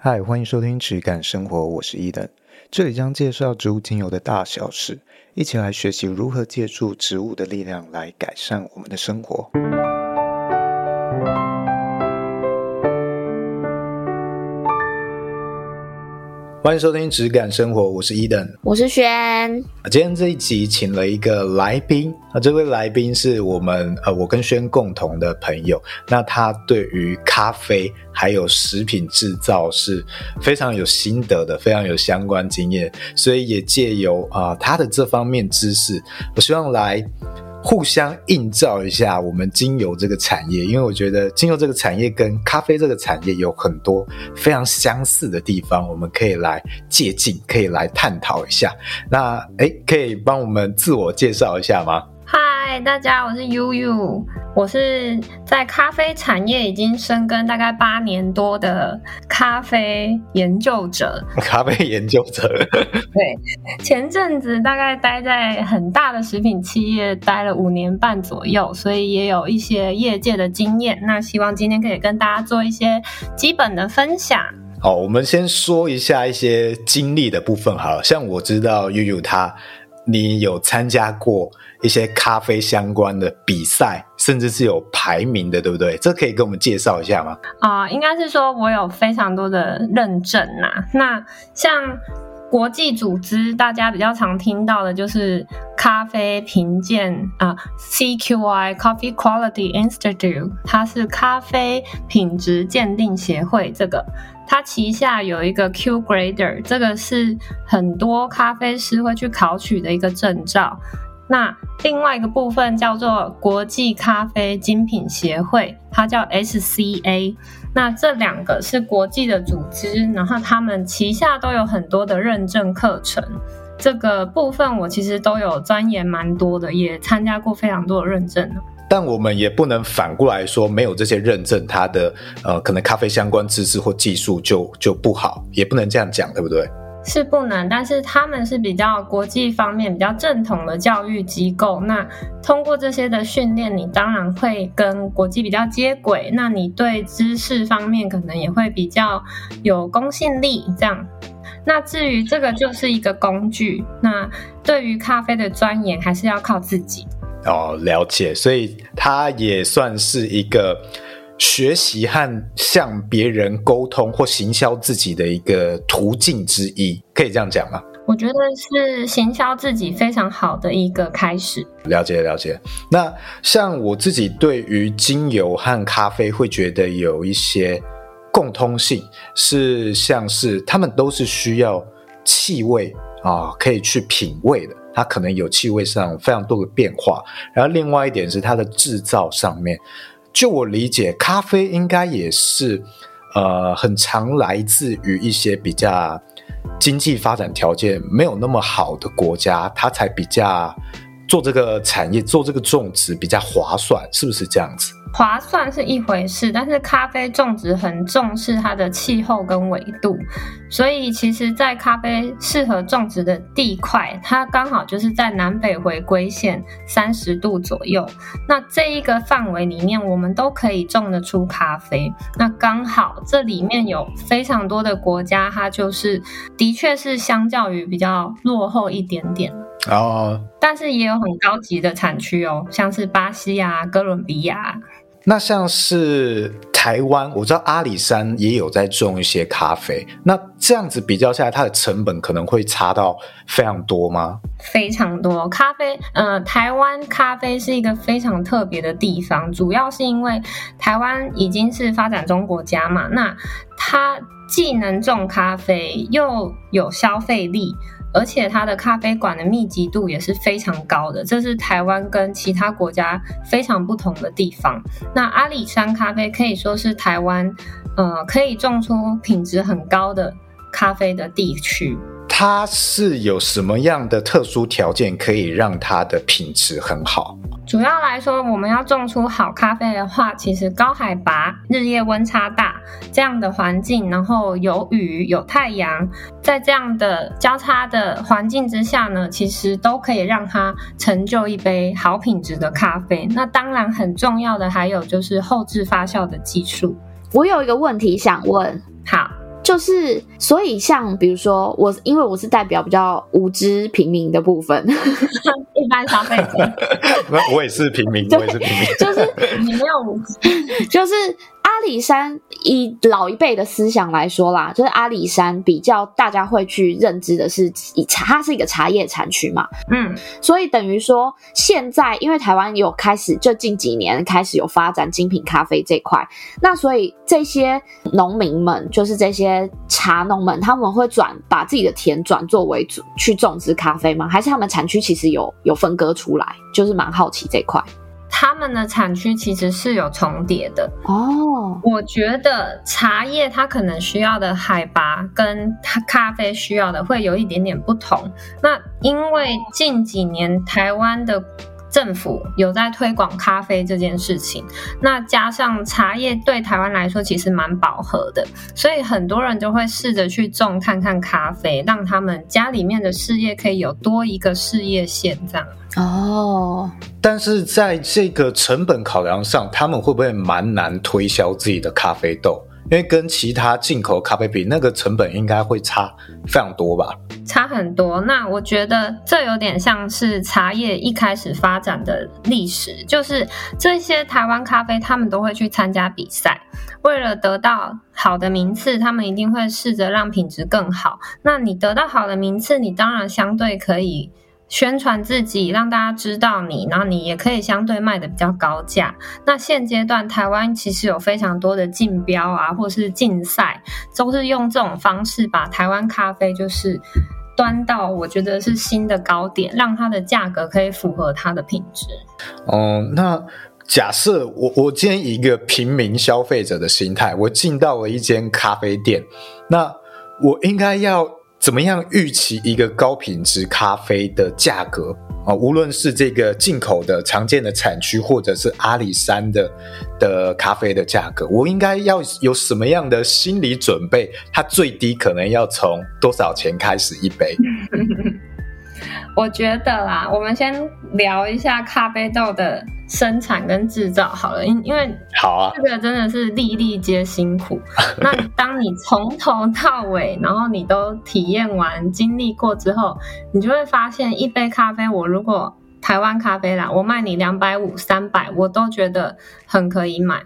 嗨，欢迎收听质感生活，我是伊登，这里将介绍植物精油的大小事，一起来学习如何借助植物的力量来改善我们的生活。欢迎收听《质感生活》，我是伊登，我是轩。今天这一集请了一个来宾，啊，这位来宾是我们呃，我跟轩共同的朋友。那他对于咖啡还有食品制造是非常有心得的，非常有相关经验，所以也借由啊、呃、他的这方面知识，我希望来。互相映照一下我们精油这个产业，因为我觉得精油这个产业跟咖啡这个产业有很多非常相似的地方，我们可以来借鉴，可以来探讨一下。那诶，可以帮我们自我介绍一下吗？嗨，大家，我是悠悠，我是在咖啡产业已经深耕大概八年多的咖啡研究者。咖啡研究者，对，前阵子大概待在很大的食品企业待了五年半左右，所以也有一些业界的经验。那希望今天可以跟大家做一些基本的分享。好，我们先说一下一些经历的部分好了，像我知道悠悠他，你有参加过。一些咖啡相关的比赛，甚至是有排名的，对不对？这可以跟我们介绍一下吗？啊、应该是说我有非常多的认证呐、那像国际组织，大家比较常听到的就是咖啡评鉴啊、，CQI Coffee Quality Institute，它是咖啡品质鉴定协会。这个它旗下有一个 Q Grader，这个是很多咖啡师会去考取的一个证照。那另外一个部分叫做国际咖啡精品协会，它叫 SCA。那这两个是国际的组织，然后他们旗下都有很多的认证课程。这个部分我其实都有钻研蛮多的，也参加过非常多的认证。但我们也不能反过来说，没有这些认证，它的呃可能咖啡相关知识或技术就就不好，也不能这样讲，对不对？是不能，但是他们是比较国际方面比较正统的教育机构。那通过这些的训练，你当然会跟国际比较接轨。那你对知识方面可能也会比较有公信力。这样，那至于这个就是一个工具。那对于咖啡的钻研，还是要靠自己。哦，了解。所以它也算是一个。学习和向别人沟通或行销自己的一个途径之一，可以这样讲吗？我觉得是行销自己非常好的一个开始。了解了解。那像我自己对于精油和咖啡会觉得有一些共通性，是像是他们都是需要气味啊，可以去品味的。它可能有气味上非常多的变化。然后另外一点是它的制造上面。就我理解，咖啡应该也是，呃，很常来自于一些比较经济发展条件没有那么好的国家，它才比较做这个产业、做这个种植比较划算，是不是这样子？划算是一回事，但是咖啡种植很重视它的气候跟纬度，所以其实，在咖啡适合种植的地块，它刚好就是在南北回归线三十度左右。那这一个范围里面，我们都可以种得出咖啡。那刚好这里面有非常多的国家，它就是的确是相较于比较落后一点点。哦，但是也有很高级的产区哦，像是巴西啊、哥伦比亚。那像是台湾，我知道阿里山也有在种一些咖啡。那这样子比较下来，它的成本可能会差到非常多吗？非常多。咖啡，呃，台湾咖啡是一个非常特别的地方，主要是因为台湾已经是发展中国家嘛，那它既能种咖啡，又有消费力。而且它的咖啡馆的密集度也是非常高的，这是台湾跟其他国家非常不同的地方。那阿里山咖啡可以说是台湾，呃，可以种出品质很高的咖啡的地区。它是有什么样的特殊条件可以让它的品质很好？主要来说，我们要种出好咖啡的话，其实高海拔、日夜温差大这样的环境，然后有雨、有太阳，在这样的交叉的环境之下呢，其实都可以让它成就一杯好品质的咖啡。那当然很重要的还有就是后置发酵的技术。我有一个问题想问，好。就就是，所以像比如说我，因为我是代表比较无知平民的部分，一般消费者，那我也是平民，我也是平民，就是你没有无知，就是。阿里山以老一辈的思想来说啦，就是阿里山比较大家会去认知的是以茶，它是一个茶叶产区嘛，嗯，所以等于说现在因为台湾有开始，就近几年开始有发展精品咖啡这块，那所以这些农民们，就是这些茶农们，他们会转把自己的田转作为主去种植咖啡吗？还是他们产区其实有有分割出来？就是蛮好奇这块。他们的产区其实是有重叠的哦。我觉得茶叶它可能需要的海拔跟它咖啡需要的会有一点点不同。那因为近几年台湾的政府有在推广咖啡这件事情，那加上茶叶对台湾来说其实蛮饱和的，所以很多人就会试着去种看看咖啡，让他们家里面的事业可以有多一个事业线这样。哦，但是在这个成本考量上，他们会不会蛮难推销自己的咖啡豆？因为跟其他进口咖啡比，那个成本应该会差非常多吧？差很多。那我觉得这有点像是茶叶一开始发展的历史，就是这些台湾咖啡，他们都会去参加比赛，为了得到好的名次，他们一定会试着让品质更好。那你得到好的名次，你当然相对可以。宣传自己，让大家知道你，然后你也可以相对卖的比较高价。那现阶段台湾其实有非常多的竞标啊，或是竞赛，都是用这种方式把台湾咖啡就是端到我觉得是新的高点，让它的价格可以符合它的品质。哦、那假设我我今天以一个平民消费者的心态，我进到了一间咖啡店，那我应该要。怎么样预期一个高品质咖啡的价格啊？无论是这个进口的常见的产区，或者是阿里山的的咖啡的价格，我应该要有什么样的心理准备？它最低可能要从多少钱开始一杯？我觉得啦，我们先聊一下咖啡豆的生产跟制造好了，因因为好啊，这个真的是粒粒皆辛苦。那当你从头到尾，然后你都体验完、经历过之后，你就会发现，一杯咖啡，我如果台湾咖啡啦，我卖你两百五、三百，我都觉得很可以买。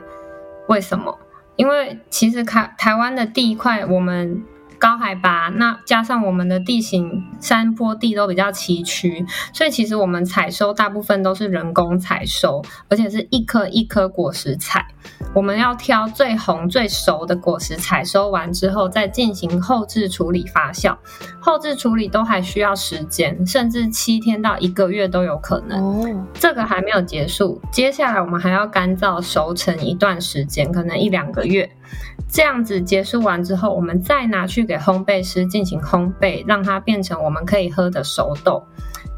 为什么？因为其实台台湾的地块，我们。高海拔，那加上我们的地形山坡地都比较崎岖，所以其实我们采收大部分都是人工采收，而且是一颗一颗果实采。我们要挑最红最熟的果实，采收完之后再进行后置处理发酵。后置处理都还需要时间，甚至七天到一个月都有可能。哦，这个还没有结束，接下来我们还要干燥熟成一段时间，可能一两个月。这样子结束完之后，我们再拿去给烘焙师进行烘焙，让它变成我们可以喝的熟豆。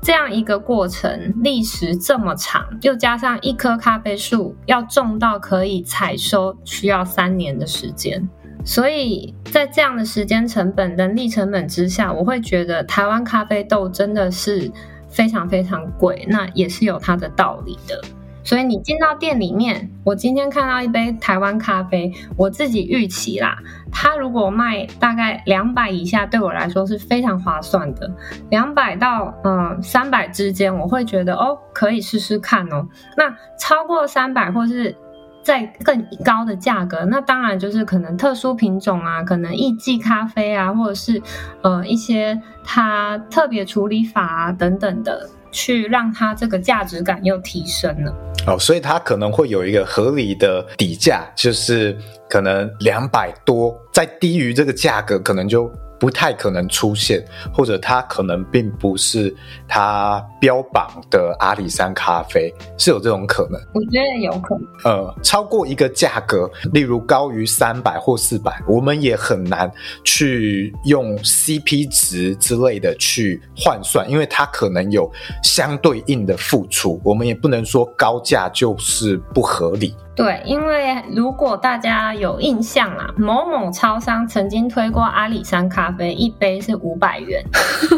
这样一个过程历时这么长，又加上一棵咖啡树要种到可以采收，需要三年的时间。所以在这样的时间成本、人力成本之下，我会觉得台湾咖啡豆真的是非常非常贵，那也是有它的道理的。所以你进到店里面，我今天看到一杯台湾咖啡，我自己预期啦，它如果卖大概两百以下，对我来说是非常划算的。两百到嗯三百之间，我会觉得哦，可以试试看哦。那超过三百或是再更高的价格，那当然就是可能特殊品种啊，可能艺妓咖啡啊，或者是呃一些它特别处理法啊等等的。去让它这个价值感又提升了哦，所以它可能会有一个合理的底价，就是可能两百多，再低于这个价格，可能就。不太可能出现，或者它可能并不是它标榜的阿里山咖啡，是有这种可能。我觉得有可能。呃，超过一个价格，例如高于三百或四百，我们也很难去用 CP 值之类的去换算，因为它可能有相对应的付出，我们也不能说高价就是不合理。对，因为如果大家有印象啊，某某超商曾经推过阿里山咖啡，一杯是五百元。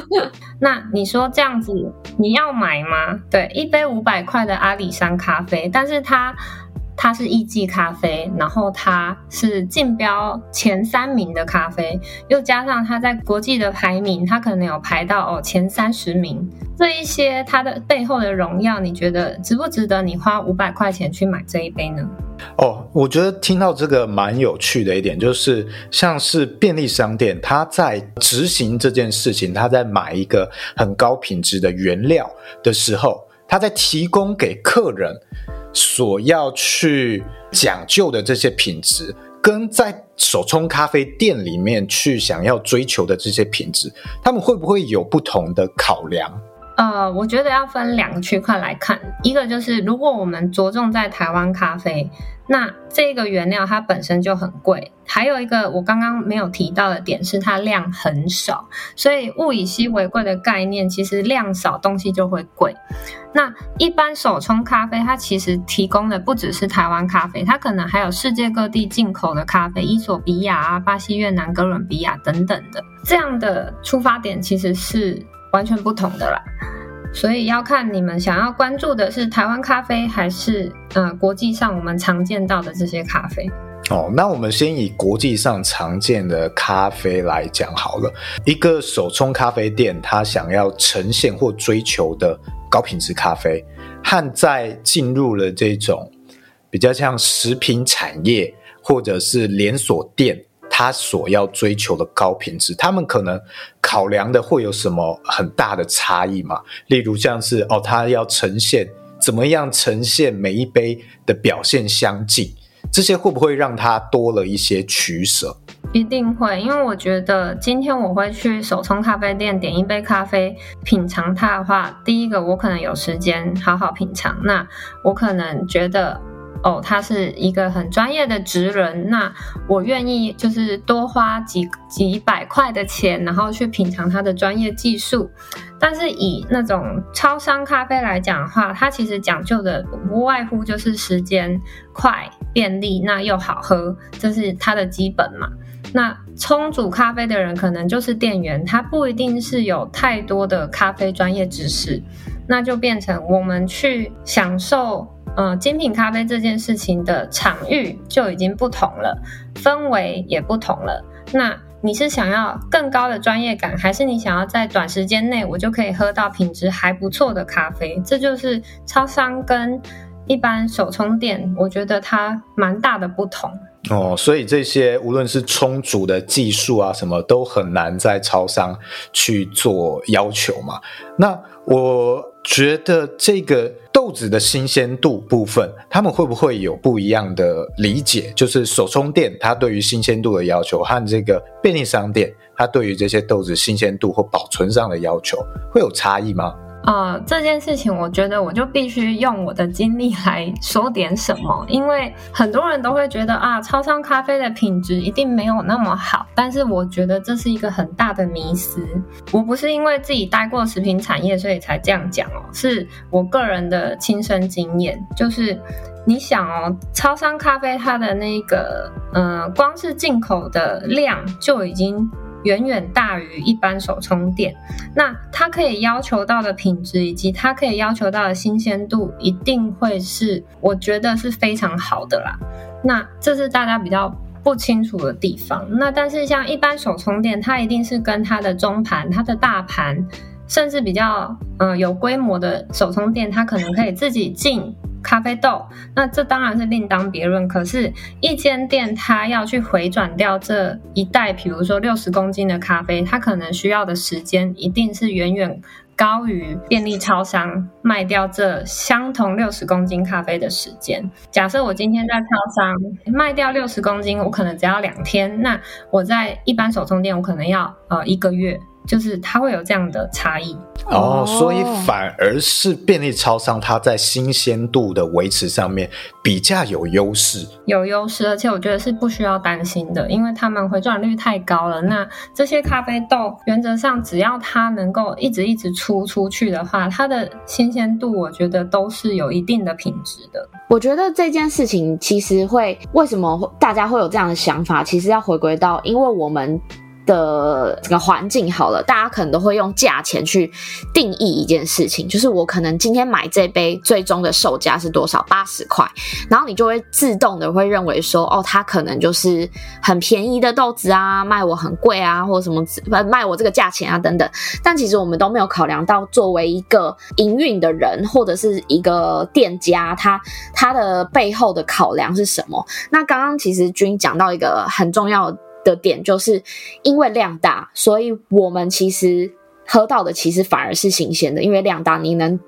那你说这样子，你要买吗？对，一杯五百块的阿里山咖啡，但是它它是艺伎咖啡，然后它是竞标前三名的咖啡，又加上它在国际的排名，它可能有排到哦前三十名，这一些它的背后的荣耀，你觉得值不值得你花五百块钱去买这一杯呢？哦，我觉得听到这个蛮有趣的一点，就是像是便利商店，它在执行这件事情，它在买一个很高品质的原料的时候，它在提供给客人所要去讲究的这些品质，跟在手冲咖啡店里面去想要追求的这些品质，他们会不会有不同的考量？呃，我觉得要分两个区块来看，一个就是如果我们着重在台湾咖啡，那这个原料它本身就很贵，还有一个我刚刚没有提到的点是它量很少，所以物以稀为贵的概念，其实量少东西就会贵。那一般手冲咖啡它其实提供的不只是台湾咖啡，它可能还有世界各地进口的咖啡，伊索比亚啊、巴西、越南、哥伦比亚等等的，这样的出发点其实是。完全不同的啦，所以要看你们想要关注的是台湾咖啡，还是呃国际上我们常见到的这些咖啡。哦，那我们先以国际上常见的咖啡来讲好了。一个手冲咖啡店，它想要呈现或追求的高品质咖啡，和在进入了这种比较像食品产业或者是连锁店。他所要追求的高品质，他们可能考量的会有什么很大的差异吗？例如像是哦，他要呈现怎么样呈现每一杯的表现相近，这些会不会让他多了一些取舍？一定会，因为我觉得今天我会去手冲咖啡店点一杯咖啡，品尝它的话，第一个我可能有时间好好品尝，那我可能觉得。哦，他是一个很专业的职人，那我愿意就是多花几几百块的钱，然后去品尝他的专业技术。但是以那种超商咖啡来讲的话，它其实讲究的不外乎就是时间快、便利，那又好喝，这是它的基本嘛。那冲煮咖啡的人可能就是店员，他不一定是有太多的咖啡专业知识，那就变成我们去享受。呃，精品咖啡这件事情的场域就已经不同了，氛围也不同了。那你是想要更高的专业感，还是你想要在短时间内我就可以喝到品质还不错的咖啡？这就是超商跟一般手冲店，我觉得它蛮大的不同。哦，所以这些无论是充足的技术啊，什么都很难在超商去做要求嘛。那我觉得这个豆子的新鲜度部分，他们会不会有不一样的理解？就是手冲店它对于新鲜度的要求，和这个便利商店它对于这些豆子新鲜度或保存上的要求，会有差异吗？呃，这件事情我觉得我就必须用我的经历来说点什么，因为很多人都会觉得啊，超商咖啡的品质一定没有那么好，但是我觉得这是一个很大的迷思。我不是因为自己待过食品产业所以才这样讲哦，是我个人的亲身经验，就是你想哦，超商咖啡它的那个，呃，光是进口的量就已经。远远大于一般手冲店，那它可以要求到的品质以及它可以要求到的新鲜度，一定会是我觉得是非常好的啦。那这是大家比较不清楚的地方。那但是像一般手冲店，它一定是跟它的中盘、它的大盘，甚至比较呃有规模的手冲店，它可能可以自己进。咖啡豆，那这当然是另当别论。可是，一间店它要去回转掉这一袋，比如说六十公斤的咖啡，它可能需要的时间一定是远远高于便利超商卖掉这相同六十公斤咖啡的时间。假设我今天在超商卖掉六十公斤，我可能只要两天；那我在一般手冲店，我可能要呃一个月。就是它会有这样的差异哦，所以反而是便利超商它在新鲜度的维持上面比较有优势，有优势，而且我觉得是不需要担心的，因为他们回转率太高了。那这些咖啡豆原则上只要它能够一直一直出出去的话，它的新鲜度我觉得都是有一定的品质的。我觉得这件事情其实会为什么大家会有这样的想法，其实要回归到因为我们。的这个环境好了，大家可能都会用价钱去定义一件事情，就是我可能今天买这杯最终的售价是多少？八十块，然后你就会自动的会认为说，哦，它可能就是很便宜的豆子啊，卖我很贵啊，或者什么卖我这个价钱啊等等。但其实我们都没有考量到，作为一个营运的人或者是一个店家，他他的背后的考量是什么？那刚刚其实君讲到一个很重要的。点就是因为量大，所以我们其实喝到的其实反而是新鲜的，因为量大，你能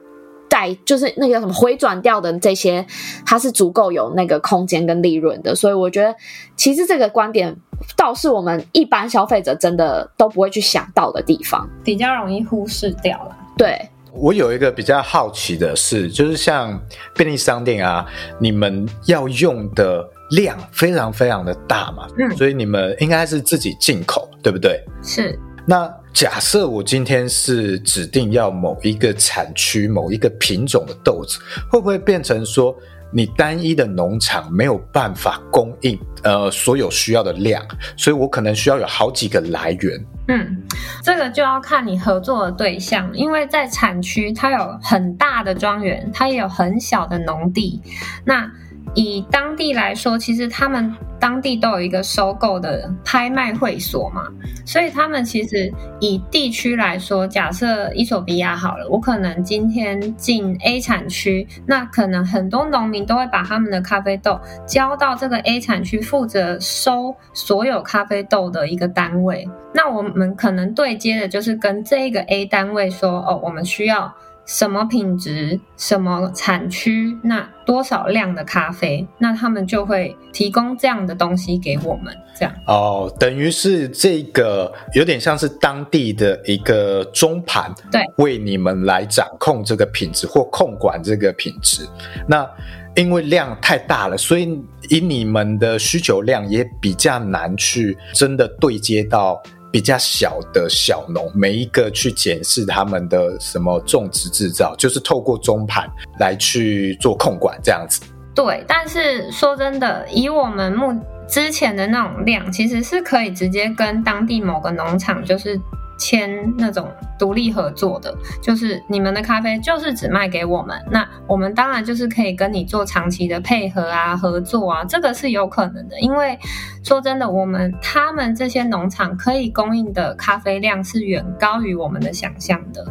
带就是那个什么回转掉的这些，它是足够有那个空间跟利润的，所以我觉得其实这个观点倒是我们一般消费者真的都不会去想到的地方，比较容易忽视掉了。对。我有一个比较好奇的是，就是像便利商店啊，你们要用的量非常非常的大嘛，嗯，所以你们应该是自己进口，对不对？是。那假设我今天是指定要某一个产区、某一个品种的豆子，会不会变成说，你单一的农场没有办法供应呃所有需要的量，所以我可能需要有好几个来源。嗯，这个就要看你合作的对象，因为在产区它有很大的庄园，它也有很小的农地，那。以当地来说，其实他们当地都有一个收购的拍卖会所嘛，所以他们其实以地区来说，假设伊索比亚好了，我可能今天进 A 产区，那可能很多农民都会把他们的咖啡豆交到这个 A 产区负责收所有咖啡豆的一个单位，那我们可能对接的就是跟这个 A 单位说，哦，我们需要。什么品质、什么产区，那多少量的咖啡，那他们就会提供这样的东西给我们，这样哦，等于是这个有点像是当地的一个中盘，对，为你们来掌控这个品质或控管这个品质。那因为量太大了，所以以你们的需求量也比较难去真的对接到。比较小的小农，每一个去检视他们的什么种植制造，就是透过中盘来去做控管这样子。对，但是说真的，以我们目之前的那种量，其实是可以直接跟当地某个农场，就是。签那种独立合作的，就是你们的咖啡就是只卖给我们，那我们当然就是可以跟你做长期的配合啊、合作啊，这个是有可能的。因为说真的，我们他们这些农场可以供应的咖啡量是远高于我们的想象的，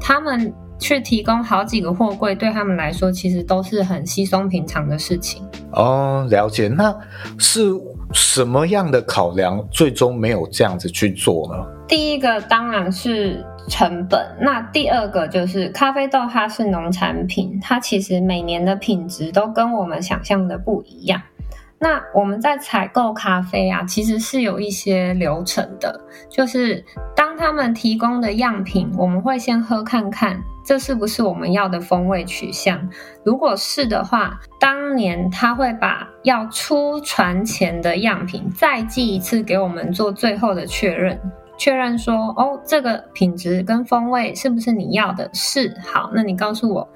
他们去提供好几个货柜，对他们来说其实都是很稀松平常的事情。哦，了解，那是什么样的考量，最终没有这样子去做呢？第一个当然是成本，那第二个就是咖啡豆，它是农产品，它其实每年的品质都跟我们想象的不一样。那我们在采购咖啡啊，其实是有一些流程的，就是当他们提供的样品，我们会先喝看看，这是不是我们要的风味取向。如果是的话，当年他会把要出船前的样品再寄一次给我们做最后的确认。确认说，哦，这个品质跟风味是不是你要的？是。好，那你告诉我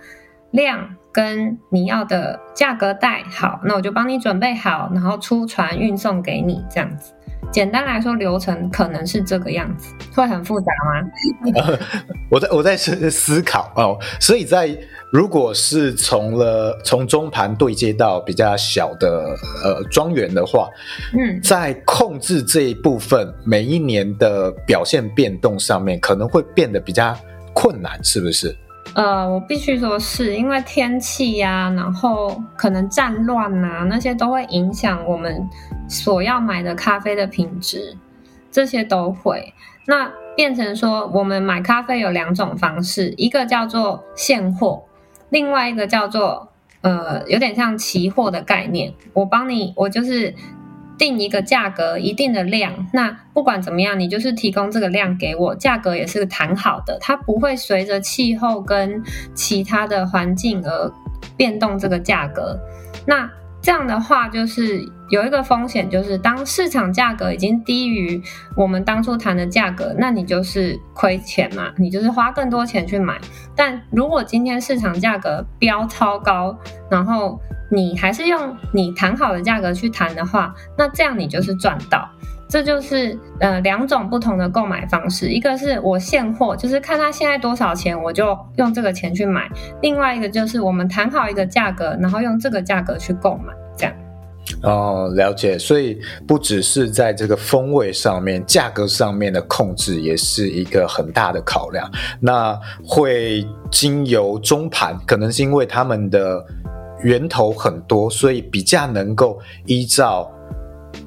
量跟你要的价格带。好，那我就帮你准备好，然后出船运送给你，这样子。简单来说，流程可能是这个样子，会很复杂吗？呃、我在我在思思考哦，所以在。如果是从了从中盘对接到比较小的呃庄园的话，嗯，在控制这一部分每一年的表现变动上面，可能会变得比较困难，是不是？呃，我必须说是因为天气呀、然后可能战乱啊，那些都会影响我们所要买的咖啡的品质，这些都会。那变成说，我们买咖啡有两种方式，一个叫做现货。另外一个叫做呃，有点像期货的概念，我帮你，我就是定一个价格，一定的量，那不管怎么样，你就是提供这个量给我，价格也是谈好的，它不会随着气候跟其他的环境而变动这个价格。那这样的话，就是有一个风险，就是当市场价格已经低于我们当初谈的价格，那你就是亏钱嘛，你就是花更多钱去买。但如果今天市场价格飙超高，然后你还是用你谈好的价格去谈的话，那这样你就是赚到。这就是呃两种不同的购买方式，一个是我现货，就是看他现在多少钱，我就用这个钱去买；另外一个就是我们谈好一个价格，然后用这个价格去购买，这样。哦，了解。所以不只是在这个风味上面，价格上面的控制也是一个很大的考量。那会经由中盘，可能是因为他们的源头很多，所以比较能够依照。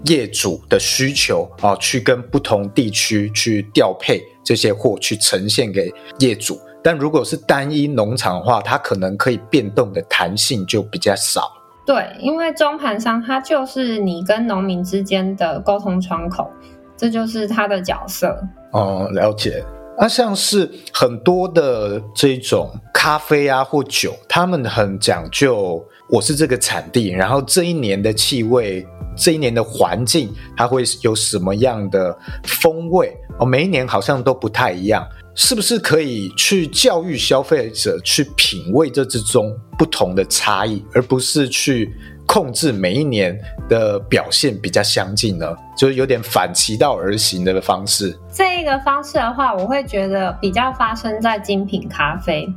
业主的需求啊，去跟不同地区去调配这些货，去呈现给业主。但如果是单一农场的话，它可能可以变动的弹性就比较少。对，因为中盘商它就是你跟农民之间的沟通窗口，这就是它的角色。哦，了解。那像是很多的这种咖啡啊或酒，他们很讲究，我是这个产地，然后这一年的气味。这一年的环境，它会有什么样的风味？哦，每一年好像都不太一样，是不是可以去教育消费者去品味这之中不同的差异，而不是去控制每一年的表现比较相近呢？就是有点反其道而行的方式。这一个方式的话，我会觉得比较发生在精品咖啡。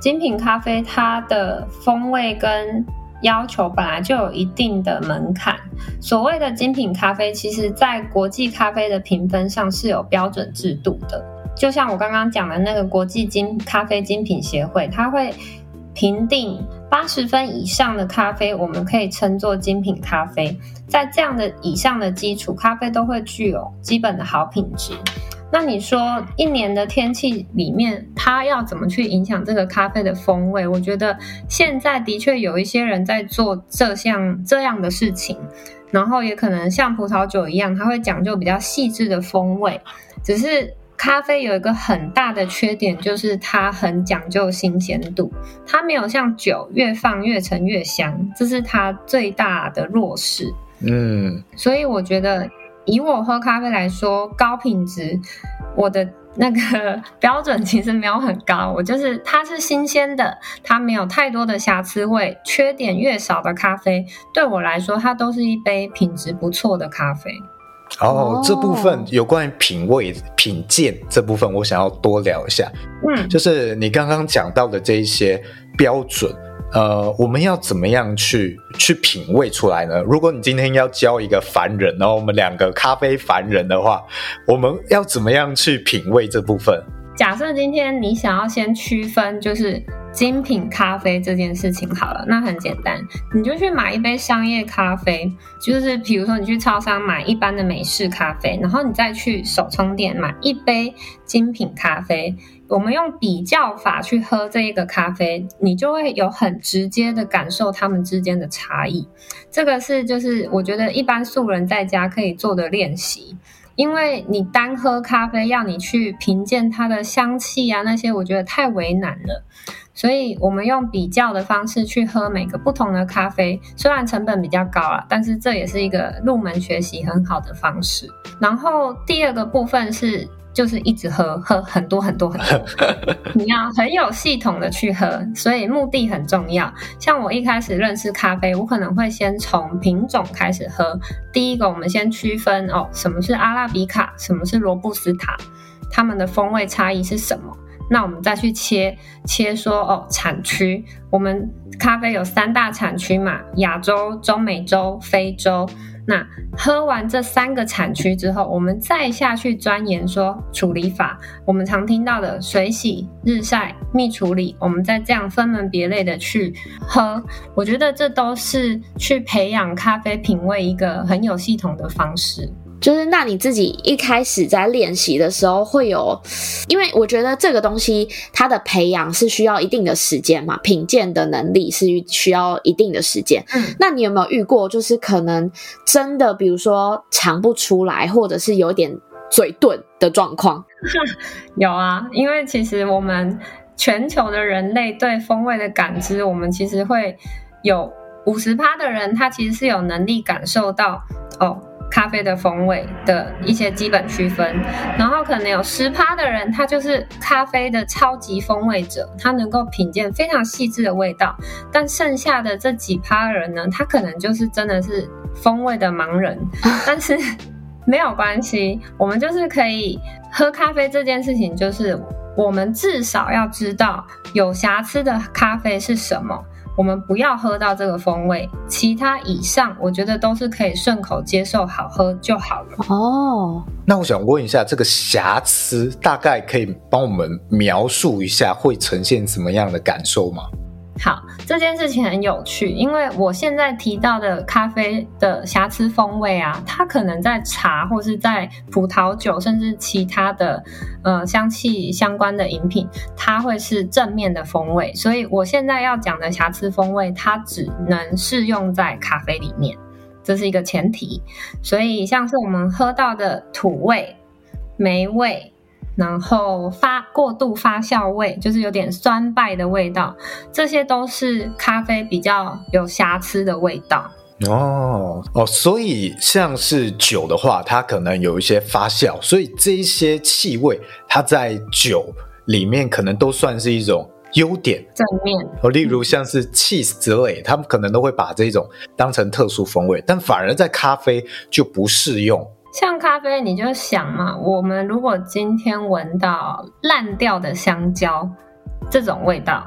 精品咖啡它的风味跟要求本来就有一定的门槛。所谓的精品咖啡，其实在国际咖啡的评分上是有标准制度的。就像我刚刚讲的那个国际精咖啡精品协会，它会评定八十分以上的咖啡，我们可以称作精品咖啡。在这样的以上的基础，咖啡都会具有基本的好品质。那你说一年的天气里面，它要怎么去影响这个咖啡的风味？我觉得现在的确有一些人在做这项这样的事情，然后也可能像葡萄酒一样，它会讲究比较细致的风味。只是咖啡有一个很大的缺点，就是它很讲究新鲜度，它没有像酒越放越陈越香，这是它最大的弱势。嗯，所以我觉得。以我喝咖啡来说，高品质，我的那个 标准其实没有很高。我就是它是新鲜的，它没有太多的瑕疵味，缺点越少的咖啡，对我来说，它都是一杯品质不错的咖啡。哦，这部分有关于品味、品鉴这部分，我想要多聊一下。嗯，就是你刚刚讲到的这一些标准。呃，我们要怎么样去去品味出来呢？如果你今天要教一个凡人，然后我们两个咖啡凡人的话，我们要怎么样去品味这部分？假设今天你想要先区分，就是精品咖啡这件事情好了，那很简单，你就去买一杯商业咖啡，就是比如说你去超商买一般的美式咖啡，然后你再去手冲店买一杯精品咖啡。我们用比较法去喝这一个咖啡，你就会有很直接的感受它们之间的差异。这个是就是我觉得一般素人在家可以做的练习，因为你单喝咖啡要你去品鉴它的香气啊那些，我觉得太为难了。所以我们用比较的方式去喝每个不同的咖啡，虽然成本比较高啊，但是这也是一个入门学习很好的方式。然后第二个部分是。就是一直喝，喝很多很多 很多，你要很有系统的去喝，所以目的很重要。像我一开始认识咖啡，我可能会先从品种开始喝。第一个，我们先区分哦，什么是阿拉比卡，什么是罗布斯塔，它们的风味差异是什么？那我们再去切切说哦，产区，我们咖啡有三大产区嘛，亚洲、中美洲、非洲。那喝完这三个产区之后，我们再下去钻研说处理法。我们常听到的水洗、日晒、蜜处理，我们再这样分门别类的去喝。我觉得这都是去培养咖啡品味一个很有系统的方式。就是，那你自己一开始在练习的时候会有，因为我觉得这个东西它的培养是需要一定的时间嘛，品鉴的能力是需要一定的时间。嗯，那你有没有遇过，就是可能真的，比如说尝不出来，或者是有点嘴钝的状况？有啊，因为其实我们全球的人类对风味的感知，我们其实会有五十趴的人，他其实是有能力感受到哦。咖啡的风味的一些基本区分，然后可能有十趴的人，他就是咖啡的超级风味者，他能够品鉴非常细致的味道。但剩下的这几趴人呢，他可能就是真的是风味的盲人。但是没有关系，我们就是可以喝咖啡这件事情，就是我们至少要知道有瑕疵的咖啡是什么。我们不要喝到这个风味，其他以上我觉得都是可以顺口接受，好喝就好了。哦，那我想问一下，这个瑕疵大概可以帮我们描述一下，会呈现什么样的感受吗？好，这件事情很有趣，因为我现在提到的咖啡的瑕疵风味啊，它可能在茶或是在葡萄酒，甚至其他的呃香气相关的饮品，它会是正面的风味。所以我现在要讲的瑕疵风味，它只能适用在咖啡里面，这是一个前提。所以像是我们喝到的土味、霉味。然后发过度发酵味，就是有点酸败的味道，这些都是咖啡比较有瑕疵的味道。哦哦，所以像是酒的话，它可能有一些发酵，所以这一些气味，它在酒里面可能都算是一种优点正面。哦，例如像是 cheese 之类，他们可能都会把这种当成特殊风味，但反而在咖啡就不适用。像咖啡，你就想嘛，我们如果今天闻到烂掉的香蕉这种味道，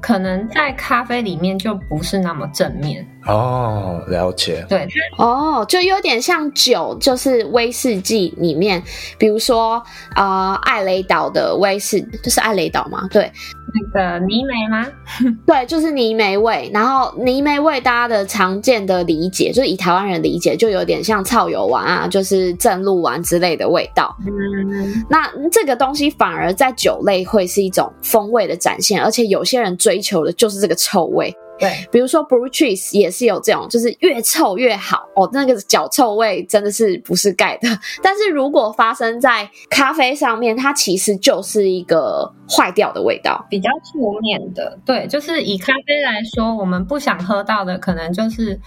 可能在咖啡里面就不是那么正面。哦，了解。对，哦，就有点像酒，就是威士忌里面，比如说呃，艾雷岛的威士，就是艾雷岛嘛，对。那个泥煤吗？对，就是泥煤味。然后泥煤味，大家的常见的理解，就是以台湾人理解，就有点像草油丸啊，就是正露丸之类的味道。嗯，那这个东西反而在酒类会是一种风味的展现，而且有些人追求的就是这个臭味。对，比如说 Blue Cheese 也是有这种，就是越臭越好哦，那个脚臭味真的是不是盖的。但是如果发生在咖啡上面，它其实就是一个坏掉的味道，比较负面的。对，就是以咖啡来说，我们不想喝到的，可能就是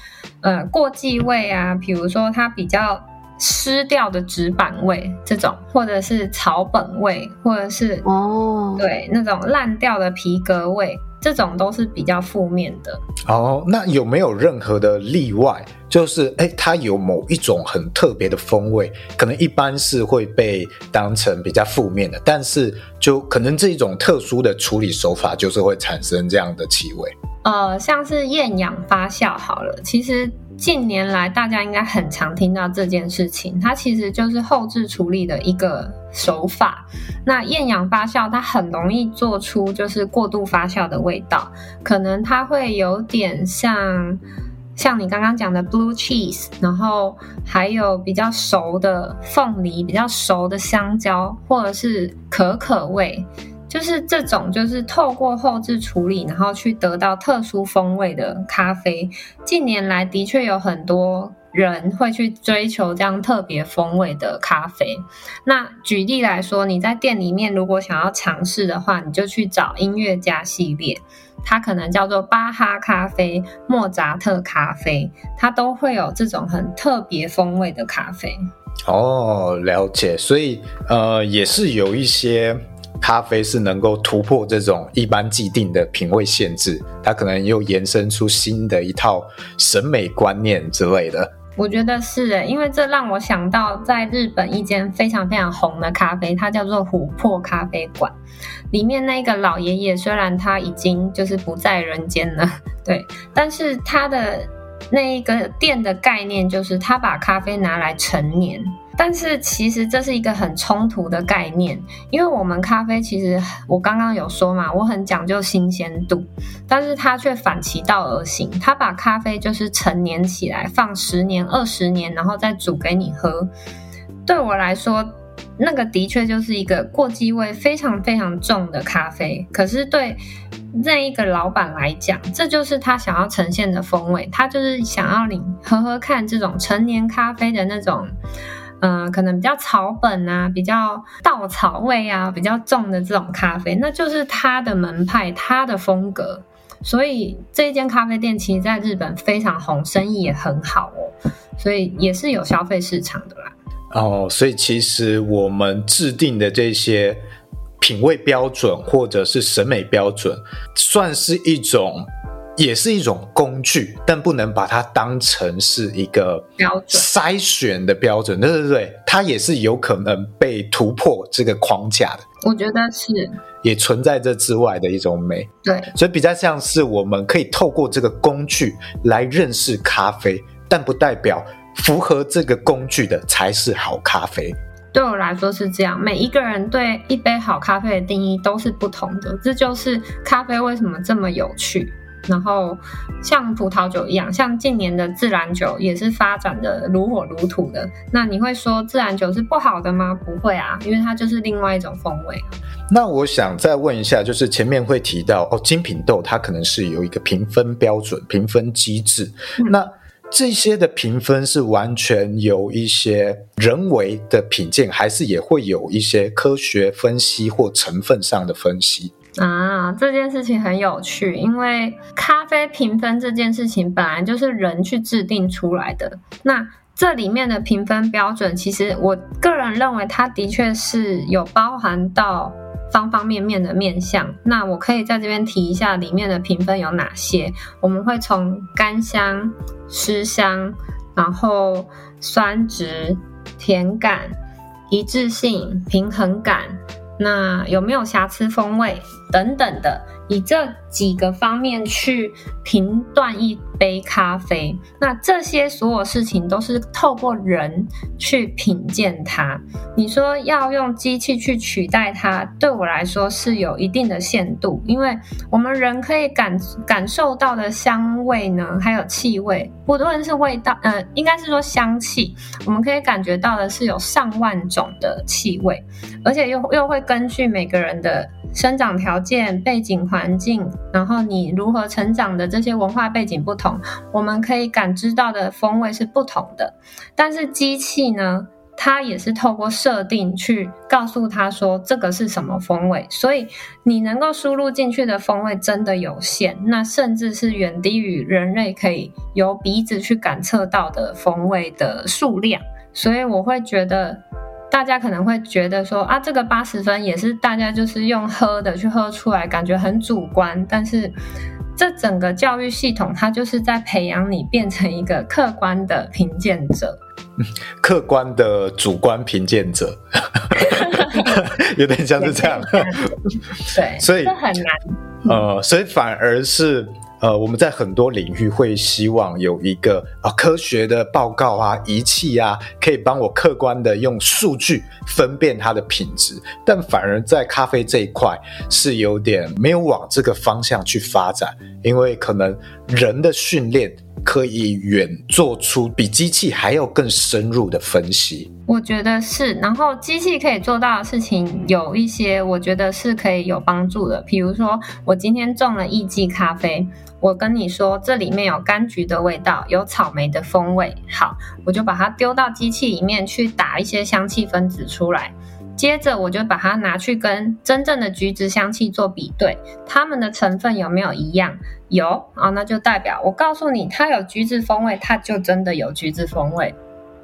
呃过季味啊，比如说它比较湿掉的纸板味这种，或者是草本味，或者是哦，对，那种烂掉的皮革味。这种都是比较负面的哦。那有没有任何的例外？就是哎，它有某一种很特别的风味，可能一般是会被当成比较负面的，但是就可能这一种特殊的处理手法，就是会产生这样的气味。呃，像是厌氧发酵好了，其实。近年来，大家应该很常听到这件事情，它其实就是后置处理的一个手法。那厌氧发酵，它很容易做出就是过度发酵的味道，可能它会有点像像你刚刚讲的 blue cheese，然后还有比较熟的凤梨、比较熟的香蕉，或者是可可味。就是这种，就是透过后置处理，然后去得到特殊风味的咖啡。近年来的确有很多人会去追求这样特别风味的咖啡。那举例来说，你在店里面如果想要尝试的话，你就去找音乐家系列，它可能叫做巴哈咖啡、莫扎特咖啡，它都会有这种很特别风味的咖啡。哦，了解。所以呃，也是有一些。咖啡是能够突破这种一般既定的品味限制，它可能又延伸出新的一套审美观念之类的。我觉得是诶，因为这让我想到在日本一间非常非常红的咖啡，它叫做琥珀咖啡馆。里面那个老爷爷虽然他已经就是不在人间了，对，但是他的那一个店的概念就是他把咖啡拿来陈年。但是其实这是一个很冲突的概念，因为我们咖啡其实我刚刚有说嘛，我很讲究新鲜度，但是它却反其道而行，它把咖啡就是陈年起来，放十年、二十年，然后再煮给你喝。对我来说，那个的确就是一个过季味非常非常重的咖啡。可是对那一个老板来讲，这就是他想要呈现的风味，他就是想要你喝喝看这种陈年咖啡的那种。嗯、可能比较草本啊，比较稻草味啊，比较重的这种咖啡，那就是它的门派，它的风格。所以这一间咖啡店其实在日本非常红，生意也很好哦。所以也是有消费市场的啦。哦，所以其实我们制定的这些品味标准或者是审美标准，算是一种也是一种工具，但不能把它当成是一个标准筛选的标准。对对对，它也是有可能被突破这个框架的。我觉得是，也存在这之外的一种美。对，所以比较像是我们可以透过这个工具来认识咖啡，但不代表符合这个工具的才是好咖啡。对我来说是这样，每一个人对一杯好咖啡的定义都是不同的，这就是咖啡为什么这么有趣。然后像葡萄酒一样，像近年的自然酒也是发展的如火如荼的。那你会说自然酒是不好的吗？不会啊，因为它就是另外一种风味。那我想再问一下，就是前面会提到哦，精品豆它可能是有一个评分标准、评分机制，嗯、那。这些的评分是完全由一些人为的品鉴，还是也会有一些科学分析或成分上的分析啊？这件事情很有趣，因为咖啡评分这件事情本来就是人去制定出来的。那这里面的评分标准，其实我个人认为它的确是有包含到。方方面面的面向，那我可以在这边提一下里面的评分有哪些。我们会从干香、湿香，然后酸值、甜感、一致性、平衡感，那有没有瑕疵风味等等的。以这几个方面去评断一杯咖啡，那这些所有事情都是透过人去品鉴它。你说要用机器去取代它，对我来说是有一定的限度，因为我们人可以感感受到的香味呢，还有气味，不论是味道，呃，应该是说香气，我们可以感觉到的是有上万种的气味，而且又又会根据每个人的生长条件、背景环境，然后你如何成长的这些文化背景不同，我们可以感知到的风味是不同的。但是机器呢，它也是透过设定去告诉他说这个是什么风味，所以你能够输入进去的风味真的有限，那甚至是远低于人类可以由鼻子去感测到的风味的数量。所以我会觉得。大家可能会觉得说啊，这个八十分也是大家就是用喝的去喝出来，感觉很主观。但是这整个教育系统，它就是在培养你变成一个客观的评鉴者，客观的主观评鉴者，有点像是这样。对，所以这很难。呃，所以反而是。呃，我们在很多领域会希望有一个啊、科学的报告啊、仪器啊，可以帮我客观的用数据分辨它的品质。但反而在咖啡这一块是有点没有往这个方向去发展，因为可能人的训练可以远做出比机器还要更深入的分析。我觉得是，然后机器可以做到的事情有一些，我觉得是可以有帮助的。比如说，我今天种了艺伎咖啡。我跟你说，这里面有柑橘的味道，有草莓的风味。好，我就把它丢到机器里面去打一些香气分子出来。接着，我就把它拿去跟真正的橘子香气做比对，它们的成分有没有一样？有啊，那就代表我告诉你，它有橘子风味，它就真的有橘子风味。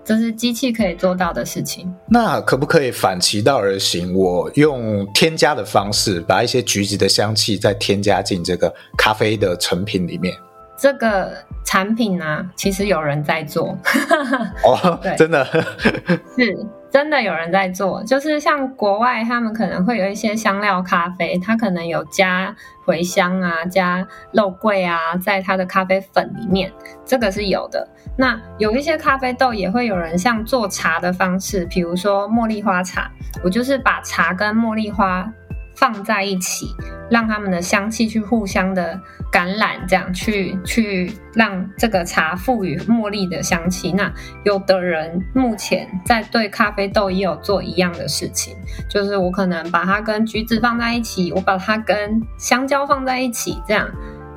就是机器可以做到的事情。那可不可以反其道而行？我用添加的方式，把一些橘子的香气再添加进这个咖啡的成品里面。这个产品呢、啊，其实有人在做。哦，对，真的是。真的有人在做，就是像国外，他们可能会有一些香料咖啡，它可能有加茴香啊、加肉桂啊，在它的咖啡粉里面，这个是有的。那有一些咖啡豆也会有人像做茶的方式，比如说茉莉花茶，我就是把茶跟茉莉花。放在一起，让它们的香气去互相的感染，这样去去让这个茶赋予茉莉的香气。那有的人目前在对咖啡豆也有做一样的事情，就是我可能把它跟橘子放在一起，我把它跟香蕉放在一起，这样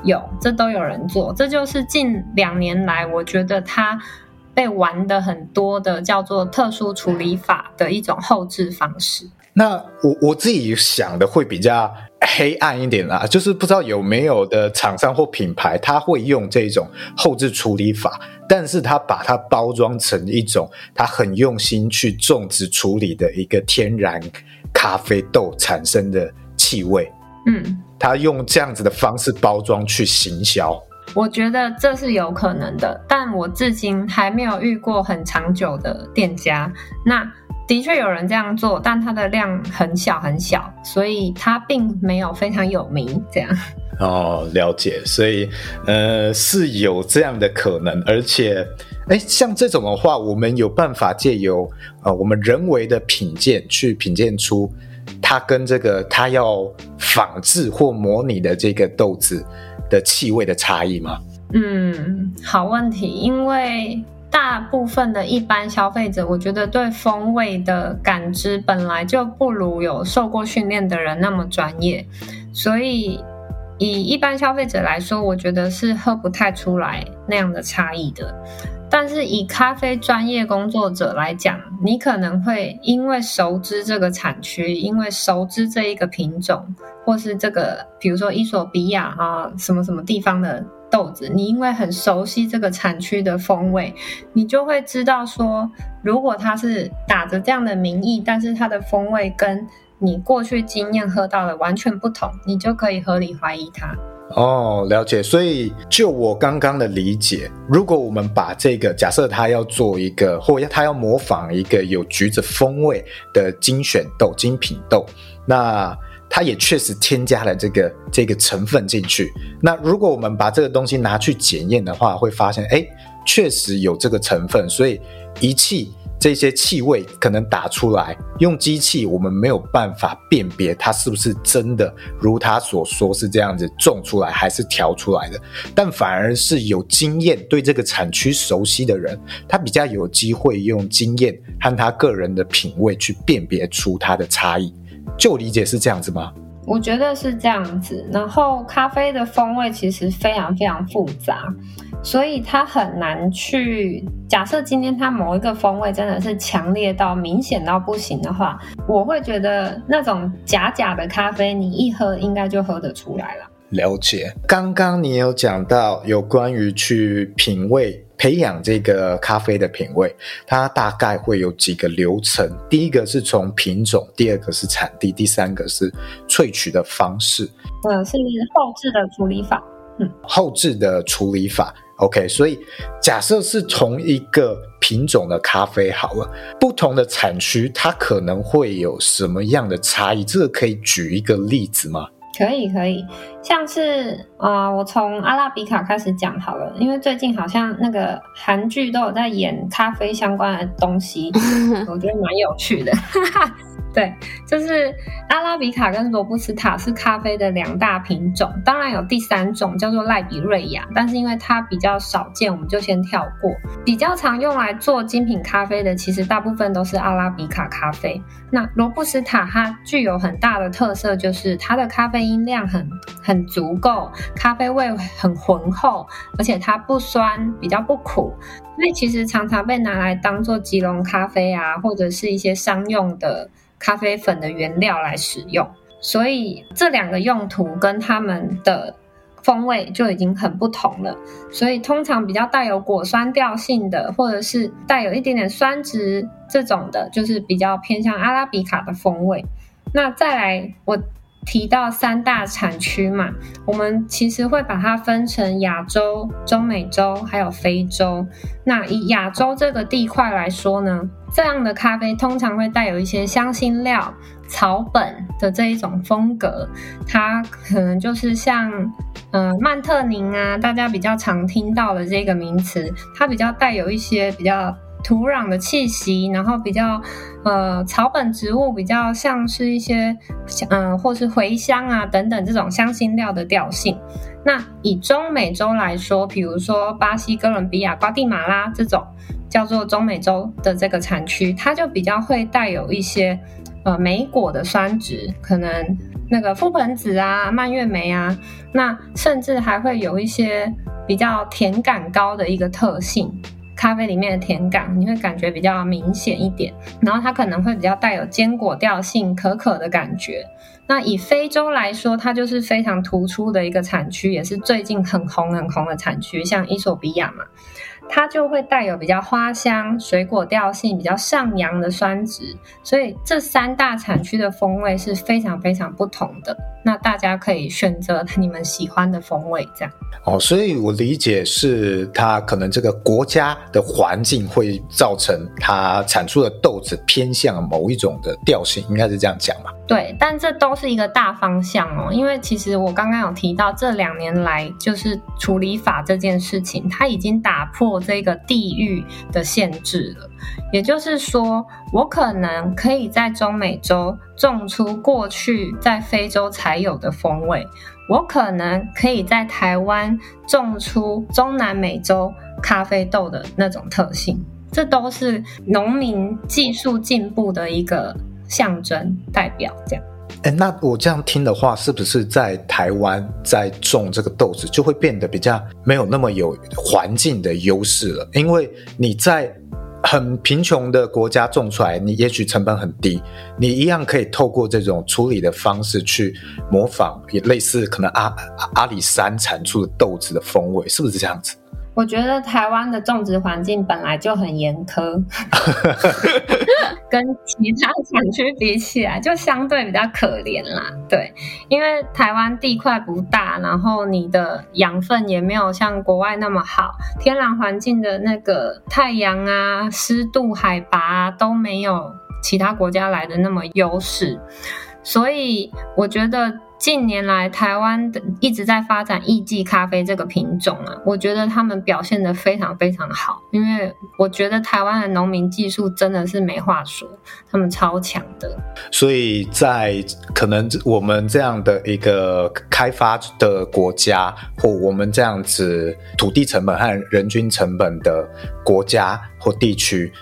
有，这都有人做。这就是近两年来，我觉得它被玩的很多的叫做特殊处理法的一种后制方式。那我我自己想的会比较黑暗一点啦，就是不知道有没有的厂商或品牌，他会用这种后置处理法，但是他把它包装成一种他很用心去种植处理的一个天然咖啡豆产生的气味。嗯，他用这样子的方式包装去行销。我觉得这是有可能的，但我至今还没有遇过很长久的店家。那的确有人这样做，但它的量很小很小，所以它并没有非常有名。这样哦，了解。所以呃是有这样的可能，而且哎，像这种的话，我们有办法借由呃我们人为的品鉴去品鉴出它跟这个它要仿制或模拟的这个豆子的气味的差异吗？嗯，好问题。因为大部分的一般消费者，我觉得对风味的感知本来就不如有受过训练的人那么专业，所以以一般消费者来说，我觉得是喝不太出来那样的差异的。但是以咖啡专业工作者来讲，你可能会因为熟知这个产区，因为熟知这一个品种，或是这个，比如说伊索比亚啊，什么什么地方的豆子，你因为很熟悉这个产区的风味，你就会知道说，如果它是打着这样的名义，但是它的风味跟你过去经验喝到的完全不同，你就可以合理怀疑它。哦，了解。所以就我刚刚的理解，如果我们把这个假设他要做一个，或要他要模仿一个有橘子风味的精选豆、精品豆，那他也确实添加了这个这个成分进去。那如果我们把这个东西拿去检验的话，会发现，哎，确实有这个成分，所以仪器。这些气味可能打出来，用机器我们没有办法辨别它是不是真的如他所说是这样子种出来还是调出来的，但反而是有经验对这个产区熟悉的人，他比较有机会用经验和他个人的品味去辨别出它的差异。就理解是这样子吗？我觉得是这样子。然后咖啡的风味其实非常非常复杂。所以它很难去假设今天它某一个风味真的是强烈到明显到不行的话，我会觉得那种假假的咖啡，你一喝应该就喝得出来了。了解。刚刚你有讲到有关于去品味、培养这个咖啡的品味，它大概会有几个流程。第一个是从品种，第二个是产地，第三个是萃取的方式。呃，是后置的处理法。嗯，后置的处理法。OK，所以假设是同一个品种的咖啡好了，不同的产区它可能会有什么样的差异？这个可以举一个例子吗？可以，可以，像是啊、呃，我从阿拉比卡开始讲好了，因为最近好像那个韩剧都有在演咖啡相关的东西，我觉得蛮有趣的。对，就是阿拉比卡跟罗布斯塔是咖啡的两大品种，当然有第三种叫做赖比瑞亚，但是因为它比较少见，我们就先跳过。比较常用来做精品咖啡的，其实大部分都是阿拉比卡咖啡。那罗布斯塔它具有很大的特色，就是它的咖啡因量很很足够，咖啡味很浑厚，而且它不酸，比较不苦，所以其实常常被拿来当做吉隆咖啡啊，或者是一些商用的。咖啡粉的原料来使用，所以这两个用途跟它们的风味就已经很不同了。所以通常比较带有果酸调性的，或者是带有一点点酸值这种的，就是比较偏向阿拉比卡的风味。那再来，我提到三大产区嘛，我们其实会把它分成亚洲、中美洲还有非洲。那以亚洲这个地块来说呢，这样的咖啡通常会带有一些香辛料、草本的这一种风格，它可能就是像，嗯、曼特宁啊，大家比较常听到的这个名词，它比较带有一些比较土壤的气息，然后比较，呃，草本植物比较像是一些，嗯、或是茴香啊等等这种香辛料的调性。那以中美洲来说，比如说巴西、哥伦比亚、瓜地马拉这种。叫做中美洲的这个产区，它就比较会带有一些呃莓果的酸质，可能那个覆盆子啊、蔓越莓啊，那甚至还会有一些比较甜感高的一个特性，咖啡里面的甜感你会感觉比较明显一点，然后它可能会比较带有坚果调性、可可的感觉。那以非洲来说，它就是非常突出的一个产区，也是最近很红很红的产区，像伊索比亚嘛。它就会带有比较花香、水果调性比较上扬的酸质，所以这三大产区的风味是非常非常不同的。那大家可以选择你们喜欢的风味，这样。哦，所以我理解是它可能这个国家的环境会造成它产出的豆子偏向某一种的调性，应该是这样讲吧？对，但这都是一个大方向哦。因为其实我刚刚有提到，这两年来就是处理法这件事情，它已经打破这个地域的限制了。也就是说，我可能可以在中美洲种出过去在非洲才有的风味，我可能可以在台湾种出中南美洲咖啡豆的那种特性。这都是农民技术进步的一个象征代表，这样。哎，那我这样听的话，是不是在台湾在种这个豆子就会变得比较没有那么有环境的优势了？因为你在很贫穷的国家种出来，你也许成本很低，你一样可以透过这种处理的方式去模仿，也类似可能阿阿里山产出的豆子的风味，是不是这样子？我觉得台湾的种植环境本来就很严苛，跟其他产区比起来，就相对比较可怜啦。对，因为台湾地块不大，然后你的养分也没有像国外那么好，天然环境的那个太阳啊、湿度、海拔啊都没有其他国家来的那么优势，所以我觉得。近年来，台湾的一直在发展艺伎咖啡这个品种啊，我觉得他们表现得非常非常好，因为我觉得台湾的农民技术真的是没话说，他们超强的。所以在可能我们这样的一个开发的国家，或我们这样子土地成本和人均成本的国家或地区。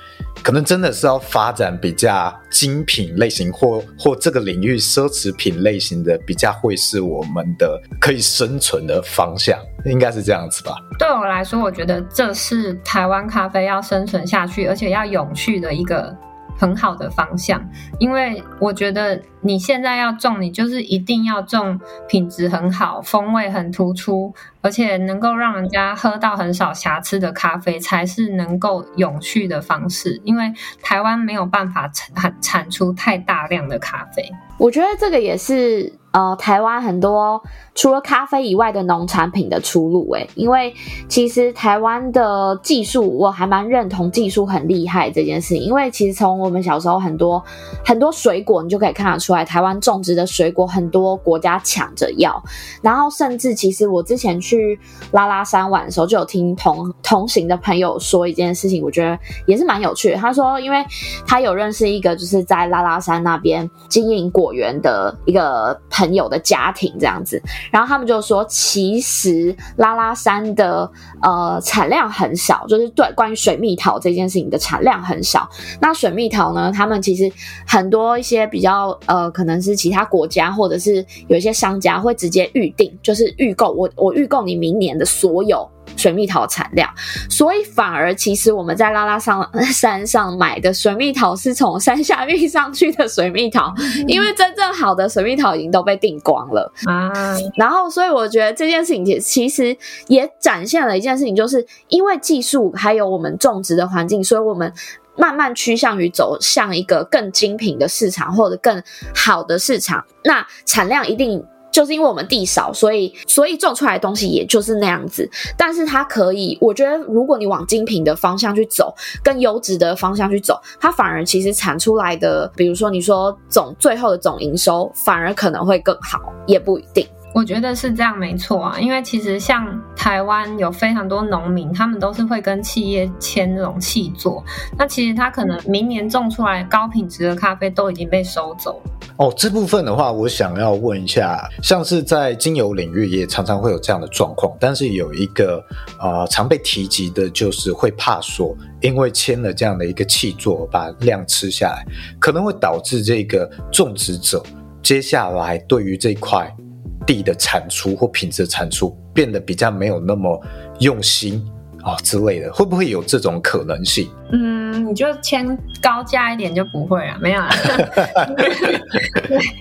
可能真的是要发展比较精品类型，或或这个领域奢侈品类型的，比较会是我们的可以生存的方向，应该是这样子吧？对我来说，我觉得这是台湾咖啡要生存下去，而且要永续的一个。很好的方向，因为我觉得你现在要种，你就是一定要种品质很好、风味很突出，而且能够让人家喝到很少瑕疵的咖啡，才是能够永续的方式。因为台湾没有办法产产出太大量的咖啡，我觉得这个也是。呃，台湾很多除了咖啡以外的农产品的出路，诶，因为其实台湾的技术我还蛮认同，技术很厉害这件事。因为其实从我们小时候很多很多水果，你就可以看得出来，台湾种植的水果很多国家抢着要。然后甚至其实我之前去拉拉山玩的时候，就有听同同行的朋友说一件事情，我觉得也是蛮有趣的。他说，因为他有认识一个就是在拉拉山那边经营果园的一个。朋友的家庭这样子，然后他们就说，其实拉拉山的呃产量很少，就是对关于水蜜桃这件事情的产量很少。那水蜜桃呢，他们其实很多一些比较呃，可能是其他国家或者是有一些商家会直接预定，就是预购，我我预购你明年的所有。水蜜桃产量，所以反而其实我们在拉拉上山上买的水蜜桃是从山下运上去的水蜜桃，因为真正好的水蜜桃已经都被订光了啊。然后，所以我觉得这件事情其其实也展现了一件事情，就是因为技术还有我们种植的环境，所以我们慢慢趋向于走向一个更精品的市场或者更好的市场，那产量一定。就是因为我们地少，所以所以种出来的东西也就是那样子。但是它可以，我觉得如果你往精品的方向去走，更优质的方向去走，它反而其实产出来的，比如说你说总最后的总营收，反而可能会更好，也不一定。我觉得是这样，没错啊。因为其实像台湾有非常多农民，他们都是会跟企业签那种契作。那其实他可能明年种出来高品质的咖啡都已经被收走了。哦，这部分的话，我想要问一下，像是在精油领域也常常会有这样的状况，但是有一个呃常被提及的，就是会怕说，因为签了这样的一个契作，把量吃下来，可能会导致这个种植者接下来对于这块。地的产出或品质的产出变得比较没有那么用心啊之类的，会不会有这种可能性？嗯，你就签高价一点就不会啊，没有 啦，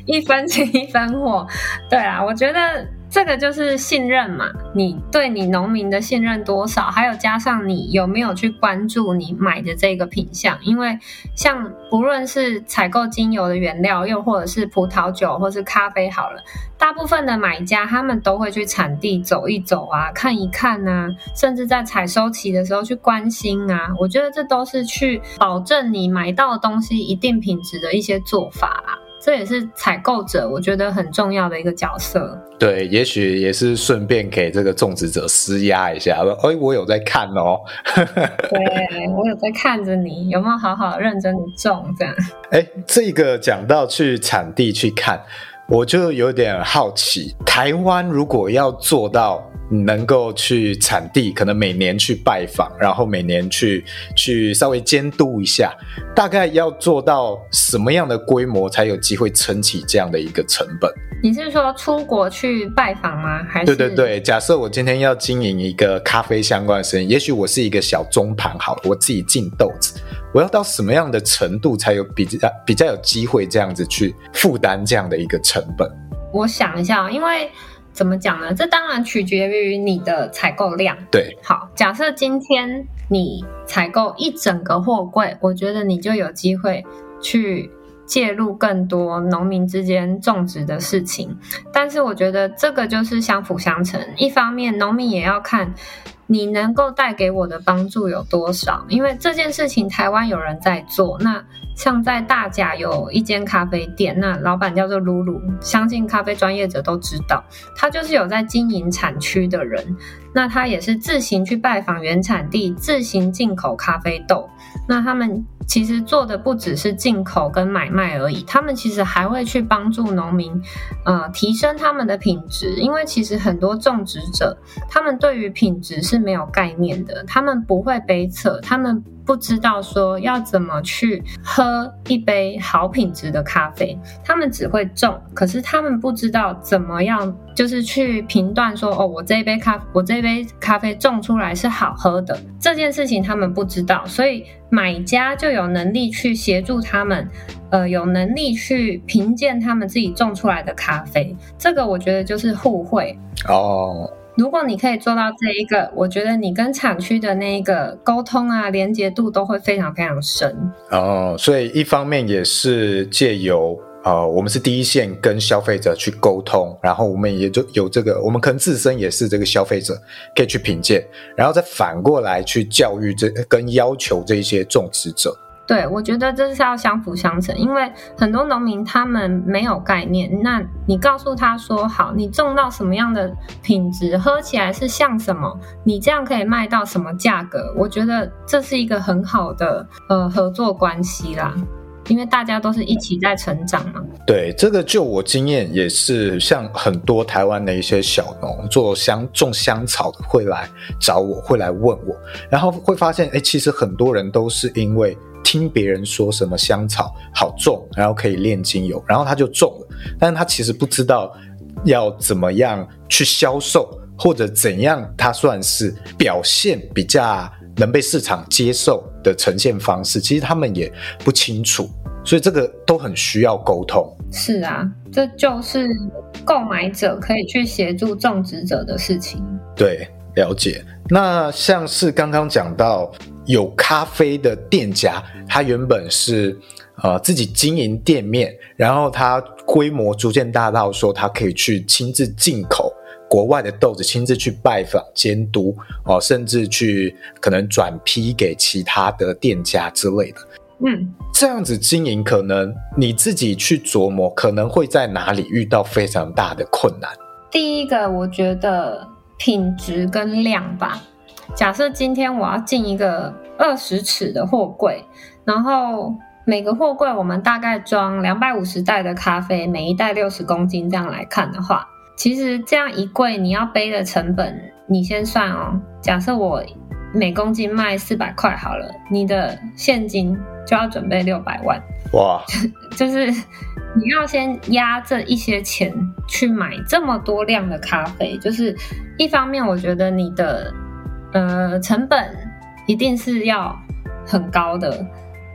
一分钱一分货。对啊，我觉得这个就是信任嘛，你对你农民的信任多少，还有加上你有没有去关注你买的这个品相，因为像不论是采购精油的原料，又或者是葡萄酒或是咖啡好了，大部分的买家他们都会去产地走一走啊，看一看啊，甚至在采收期的时候去关心啊，我觉得这都是去保证你买到的东西一定品质的一些做法啦。这也是采购者我觉得很重要的一个角色。对，也许也是顺便给这个种植者施压一下，说：“哎，我有在看哦。”对，我有在看着你，有没有好好认真的种这样？哎，这个讲到去产地去看，我就有点好奇，台湾如果要做到。能够去产地，可能每年去拜访，然后每年去去稍微监督一下，大概要做到什么样的规模，才有机会撑起这样的一个成本？你是说出国去拜访吗？还是？对对对，假设我今天要经营一个咖啡相关的生意，也许我是一个小中盘，好了，我自己进豆子，我要到什么样的程度才有比较比较有机会这样子去负担这样的一个成本？我想一下，因为。怎么讲呢？这当然取决于你的采购量。对，好，假设今天你采购一整个货柜，我觉得你就有机会去介入更多农民之间种植的事情。但是我觉得这个就是相辅相成，一方面农民也要看。你能够带给我的帮助有多少？因为这件事情台湾有人在做。那像在大甲有一间咖啡店，那老板叫做露露，相信咖啡专业者都知道，他就是有在经营产区的人。那他也是自行去拜访原产地，自行进口咖啡豆。那他们。其实做的不只是进口跟买卖而已，他们其实还会去帮助农民，呃，提升他们的品质。因为其实很多种植者，他们对于品质是没有概念的，他们不会背测，他们。不知道说要怎么去喝一杯好品质的咖啡，他们只会种，可是他们不知道怎么样，就是去评断说，哦，我这一杯咖，我这一杯咖啡种出来是好喝的，这件事情他们不知道，所以买家就有能力去协助他们，呃，有能力去评鉴他们自己种出来的咖啡，这个我觉得就是互惠哦。如果你可以做到这一个，我觉得你跟产区的那一个沟通啊，连接度都会非常非常深。哦，所以一方面也是借由呃，我们是第一线跟消费者去沟通，然后我们也就有这个，我们可能自身也是这个消费者，可以去品鉴，然后再反过来去教育这跟要求这一些种植者。对，我觉得这是要相辅相成，因为很多农民他们没有概念。那你告诉他说，好，你种到什么样的品质，喝起来是像什么，你这样可以卖到什么价格？我觉得这是一个很好的呃合作关系啦，因为大家都是一起在成长嘛。对，这个就我经验也是，像很多台湾的一些小农做香种香草的会来找我，会来问我，然后会发现，哎，其实很多人都是因为。听别人说什么香草好种，然后可以炼精油，然后他就种了，但是他其实不知道要怎么样去销售，或者怎样他算是表现比较能被市场接受的呈现方式，其实他们也不清楚，所以这个都很需要沟通。是啊，这就是购买者可以去协助种植者的事情。对，了解。那像是刚刚讲到。有咖啡的店家，他原本是呃自己经营店面，然后他规模逐渐大到说他可以去亲自进口国外的豆子，亲自去拜访监督哦、呃，甚至去可能转批给其他的店家之类的。嗯，这样子经营，可能你自己去琢磨，可能会在哪里遇到非常大的困难。第一个，我觉得品质跟量吧。假设今天我要进一个二十尺的货柜，然后每个货柜我们大概装两百五十袋的咖啡，每一袋六十公斤，这样来看的话，其实这样一柜你要背的成本，你先算哦。假设我每公斤卖四百块好了，你的现金就要准备六百万。哇，就是你要先压这一些钱去买这么多量的咖啡，就是一方面我觉得你的。呃，成本一定是要很高的，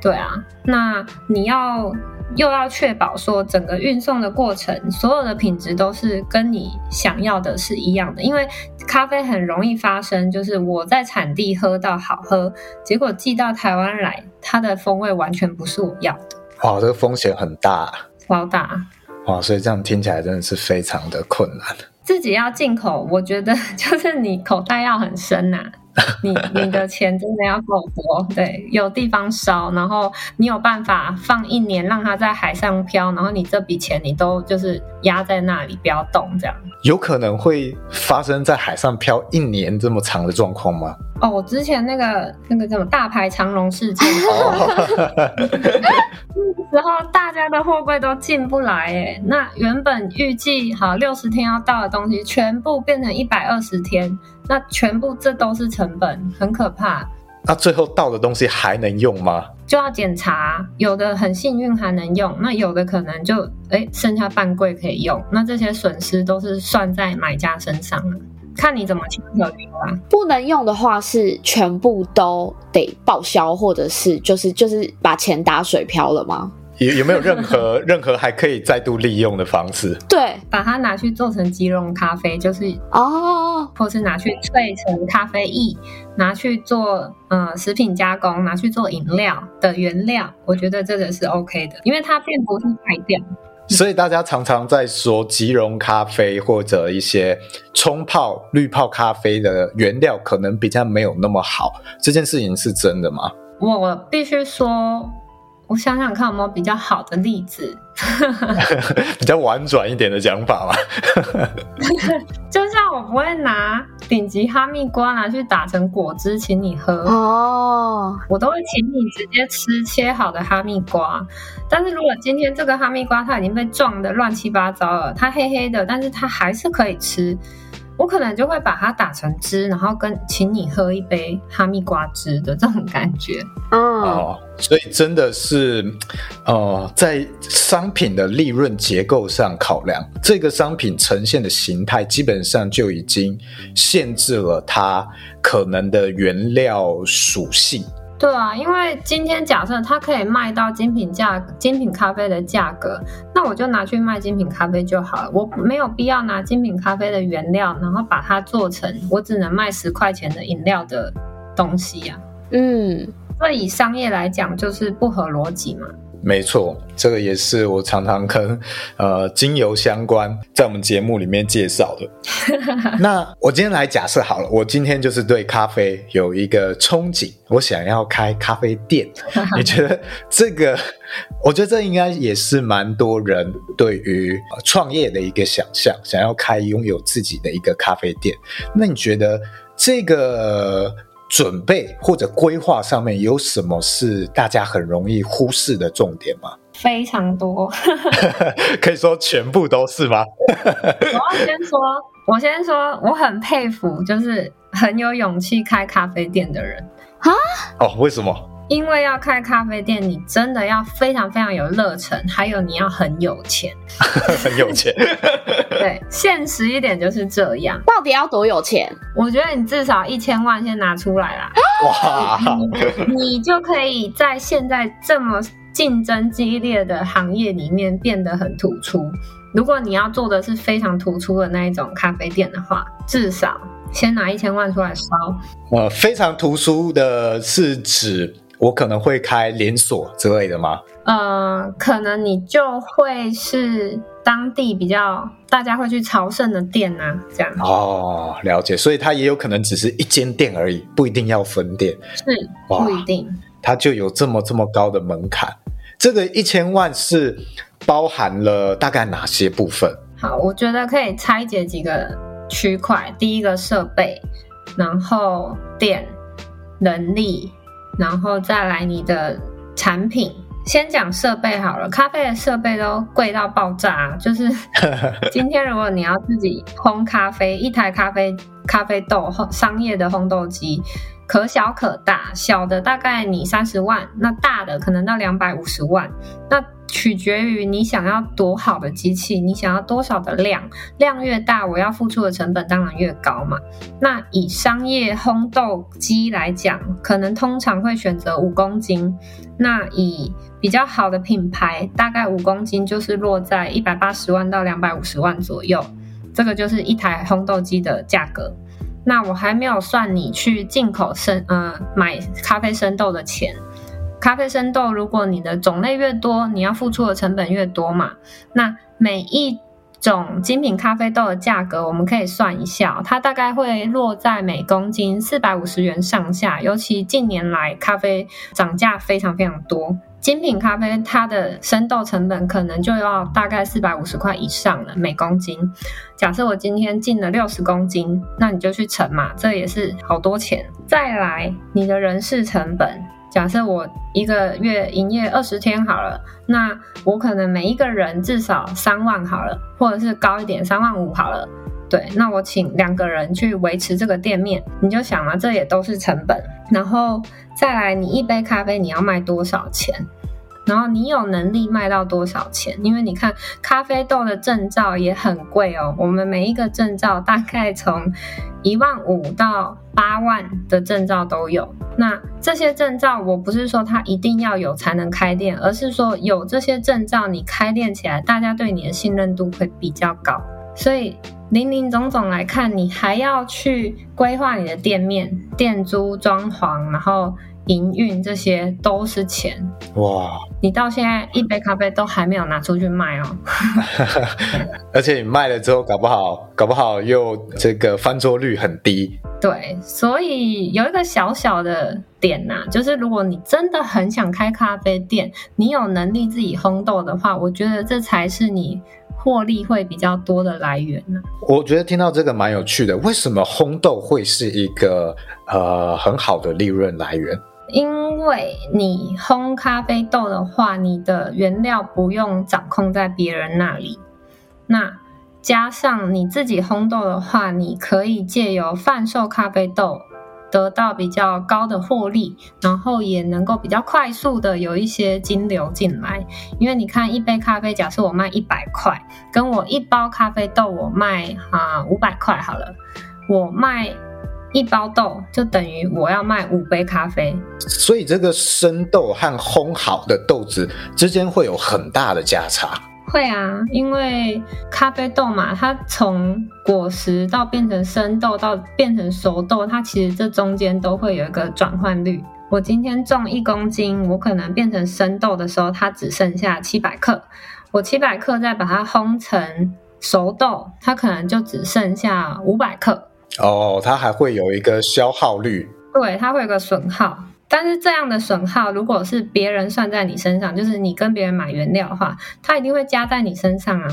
对啊。那你要又要确保说整个运送的过程，所有的品质都是跟你想要的是一样的。因为咖啡很容易发生，就是我在产地喝到好喝，结果寄到台湾来，它的风味完全不是我要的。哇，这个风险很大，超大。哇，所以这样听起来真的是非常的困难。自己要进口，我觉得 就是你口袋要很深呐、啊。你你的钱真的要够多，对，有地方烧，然后你有办法放一年，让它在海上漂，然后你这笔钱你都就是压在那里不要动，这样。有可能会发生在海上漂一年这么长的状况吗？哦，我之前那个那个什么大排长龙事件，那 时候大家的货柜都进不来，哎，那原本预计好六十天要到的东西，全部变成一百二十天。那全部这都是成本，很可怕。那最后到的东西还能用吗？就要检查，有的很幸运还能用，那有的可能就哎剩下半柜可以用。那这些损失都是算在买家身上了，看你怎么去考虑吧。不能用的话是全部都得报销，或者是就是就是把钱打水漂了吗？有有没有任何 任何还可以再度利用的方式？对，把它拿去做成即溶咖啡，就是哦，或是拿去萃成咖啡液，拿去做呃食品加工，拿去做饮料的原料，我觉得这个是 OK 的，因为它并不是坏掉。所以大家常常在说即溶咖啡或者一些冲泡滤泡咖啡的原料可能比较没有那么好，这件事情是真的吗？我必须说。我想想看有没有比较好的例子，比较婉转一点的讲法吧。就像我不会拿顶级哈密瓜拿去打成果汁请你喝哦，我都会请你直接吃切好的哈密瓜。但是如果今天这个哈密瓜它已经被撞得乱七八糟了，它黑黑的，但是它还是可以吃。我可能就会把它打成汁，然后跟请你喝一杯哈密瓜汁的这种感觉。嗯，哦，所以真的是，呃，在商品的利润结构上考量，这个商品呈现的形态基本上就已经限制了它可能的原料属性。对啊，因为今天假设它可以卖到精品价、精品咖啡的价格，那我就拿去卖精品咖啡就好了。我没有必要拿精品咖啡的原料，然后把它做成我只能卖十块钱的饮料的东西呀、啊。嗯，所以以商业来讲，就是不合逻辑嘛。没错，这个也是我常常跟呃精油相关在我们节目里面介绍的。那我今天来假设好了，我今天就是对咖啡有一个憧憬，我想要开咖啡店。你觉得这个？我觉得这应该也是蛮多人对于创业的一个想象，想要开拥有自己的一个咖啡店。那你觉得这个？准备或者规划上面有什么是大家很容易忽视的重点吗？非常多，可以说全部都是吗？我要先说，我先说，我很佩服，就是很有勇气开咖啡店的人啊。哦，为什么？因为要开咖啡店，你真的要非常非常有热忱，还有你要很有钱，很有钱。对，现实一点就是这样。到底要多有钱？我觉得你至少一千万先拿出来啦。哇你，你就可以在现在这么竞争激烈的行业里面变得很突出。如果你要做的是非常突出的那一种咖啡店的话，至少先拿一千万出来烧。呃，非常突出的是指。我可能会开连锁之类的吗？呃，可能你就会是当地比较大家会去朝圣的店啊，这样。哦，了解，所以它也有可能只是一间店而已，不一定要分店。是，不一定。它就有这么这么高的门槛。这个一千万是包含了大概哪些部分？好，我觉得可以拆解几个区块。第一个设备，然后店，人力。然后再来你的产品，先讲设备好了。咖啡的设备都贵到爆炸，就是 今天如果你要自己烘咖啡，一台咖啡咖啡豆商业的烘豆机，可小可大，小的大概你三十万，那大的可能到两百五十万。那取决于你想要多好的机器，你想要多少的量，量越大，我要付出的成本当然越高嘛。那以商业烘豆机来讲，可能通常会选择五公斤。那以比较好的品牌，大概五公斤就是落在一百八十万到两百五十万左右，这个就是一台烘豆机的价格。那我还没有算你去进口生呃买咖啡生豆的钱。咖啡生豆，如果你的种类越多，你要付出的成本越多嘛。那每一种精品咖啡豆的价格，我们可以算一下，它大概会落在每公斤四百五十元上下。尤其近年来咖啡涨价非常非常多，精品咖啡它的生豆成本可能就要大概四百五十块以上了每公斤。假设我今天进了六十公斤，那你就去乘嘛，这也是好多钱。再来，你的人事成本。假设我一个月营业二十天好了，那我可能每一个人至少三万好了，或者是高一点三万五好了。对，那我请两个人去维持这个店面，你就想嘛，这也都是成本。然后再来，你一杯咖啡你要卖多少钱？然后你有能力卖到多少钱？因为你看咖啡豆的证照也很贵哦。我们每一个证照大概从一万五到八万的证照都有。那这些证照，我不是说它一定要有才能开店，而是说有这些证照，你开店起来，大家对你的信任度会比较高。所以林林总总来看，你还要去规划你的店面、店租、装潢，然后。营运这些都是钱哇！你到现在一杯咖啡都还没有拿出去卖哦，而且你卖了之后，搞不好搞不好又这个翻桌率很低。对，所以有一个小小的点呐、啊，就是如果你真的很想开咖啡店，你有能力自己烘豆的话，我觉得这才是你获利会比较多的来源呢、啊。我觉得听到这个蛮有趣的，为什么烘豆会是一个呃很好的利润来源？因为你烘咖啡豆的话，你的原料不用掌控在别人那里。那加上你自己烘豆的话，你可以借由贩售咖啡豆得到比较高的获利，然后也能够比较快速的有一些金流进来。因为你看，一杯咖啡，假设我卖一百块，跟我一包咖啡豆我卖啊五百块好了，我卖。一包豆就等于我要卖五杯咖啡，所以这个生豆和烘好的豆子之间会有很大的价差。会啊，因为咖啡豆嘛，它从果实到变成生豆到变成熟豆，它其实这中间都会有一个转换率。我今天种一公斤，我可能变成生豆的时候，它只剩下七百克。我七百克再把它烘成熟豆，它可能就只剩下五百克。哦，它还会有一个消耗率，对，它会有个损耗。但是这样的损耗，如果是别人算在你身上，就是你跟别人买原料的话，它一定会加在你身上啊。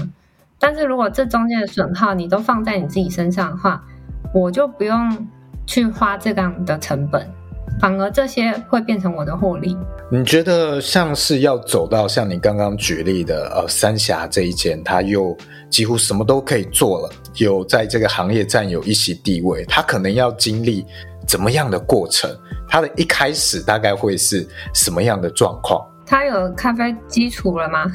但是如果这中间的损耗你都放在你自己身上的话，我就不用去花这样的成本，反而这些会变成我的获利。你觉得像是要走到像你刚刚举例的呃三峡这一间，它又几乎什么都可以做了，有在这个行业占有一席地位，他可能要经历怎么样的过程？他的一开始大概会是什么样的状况？他有咖啡基础了吗？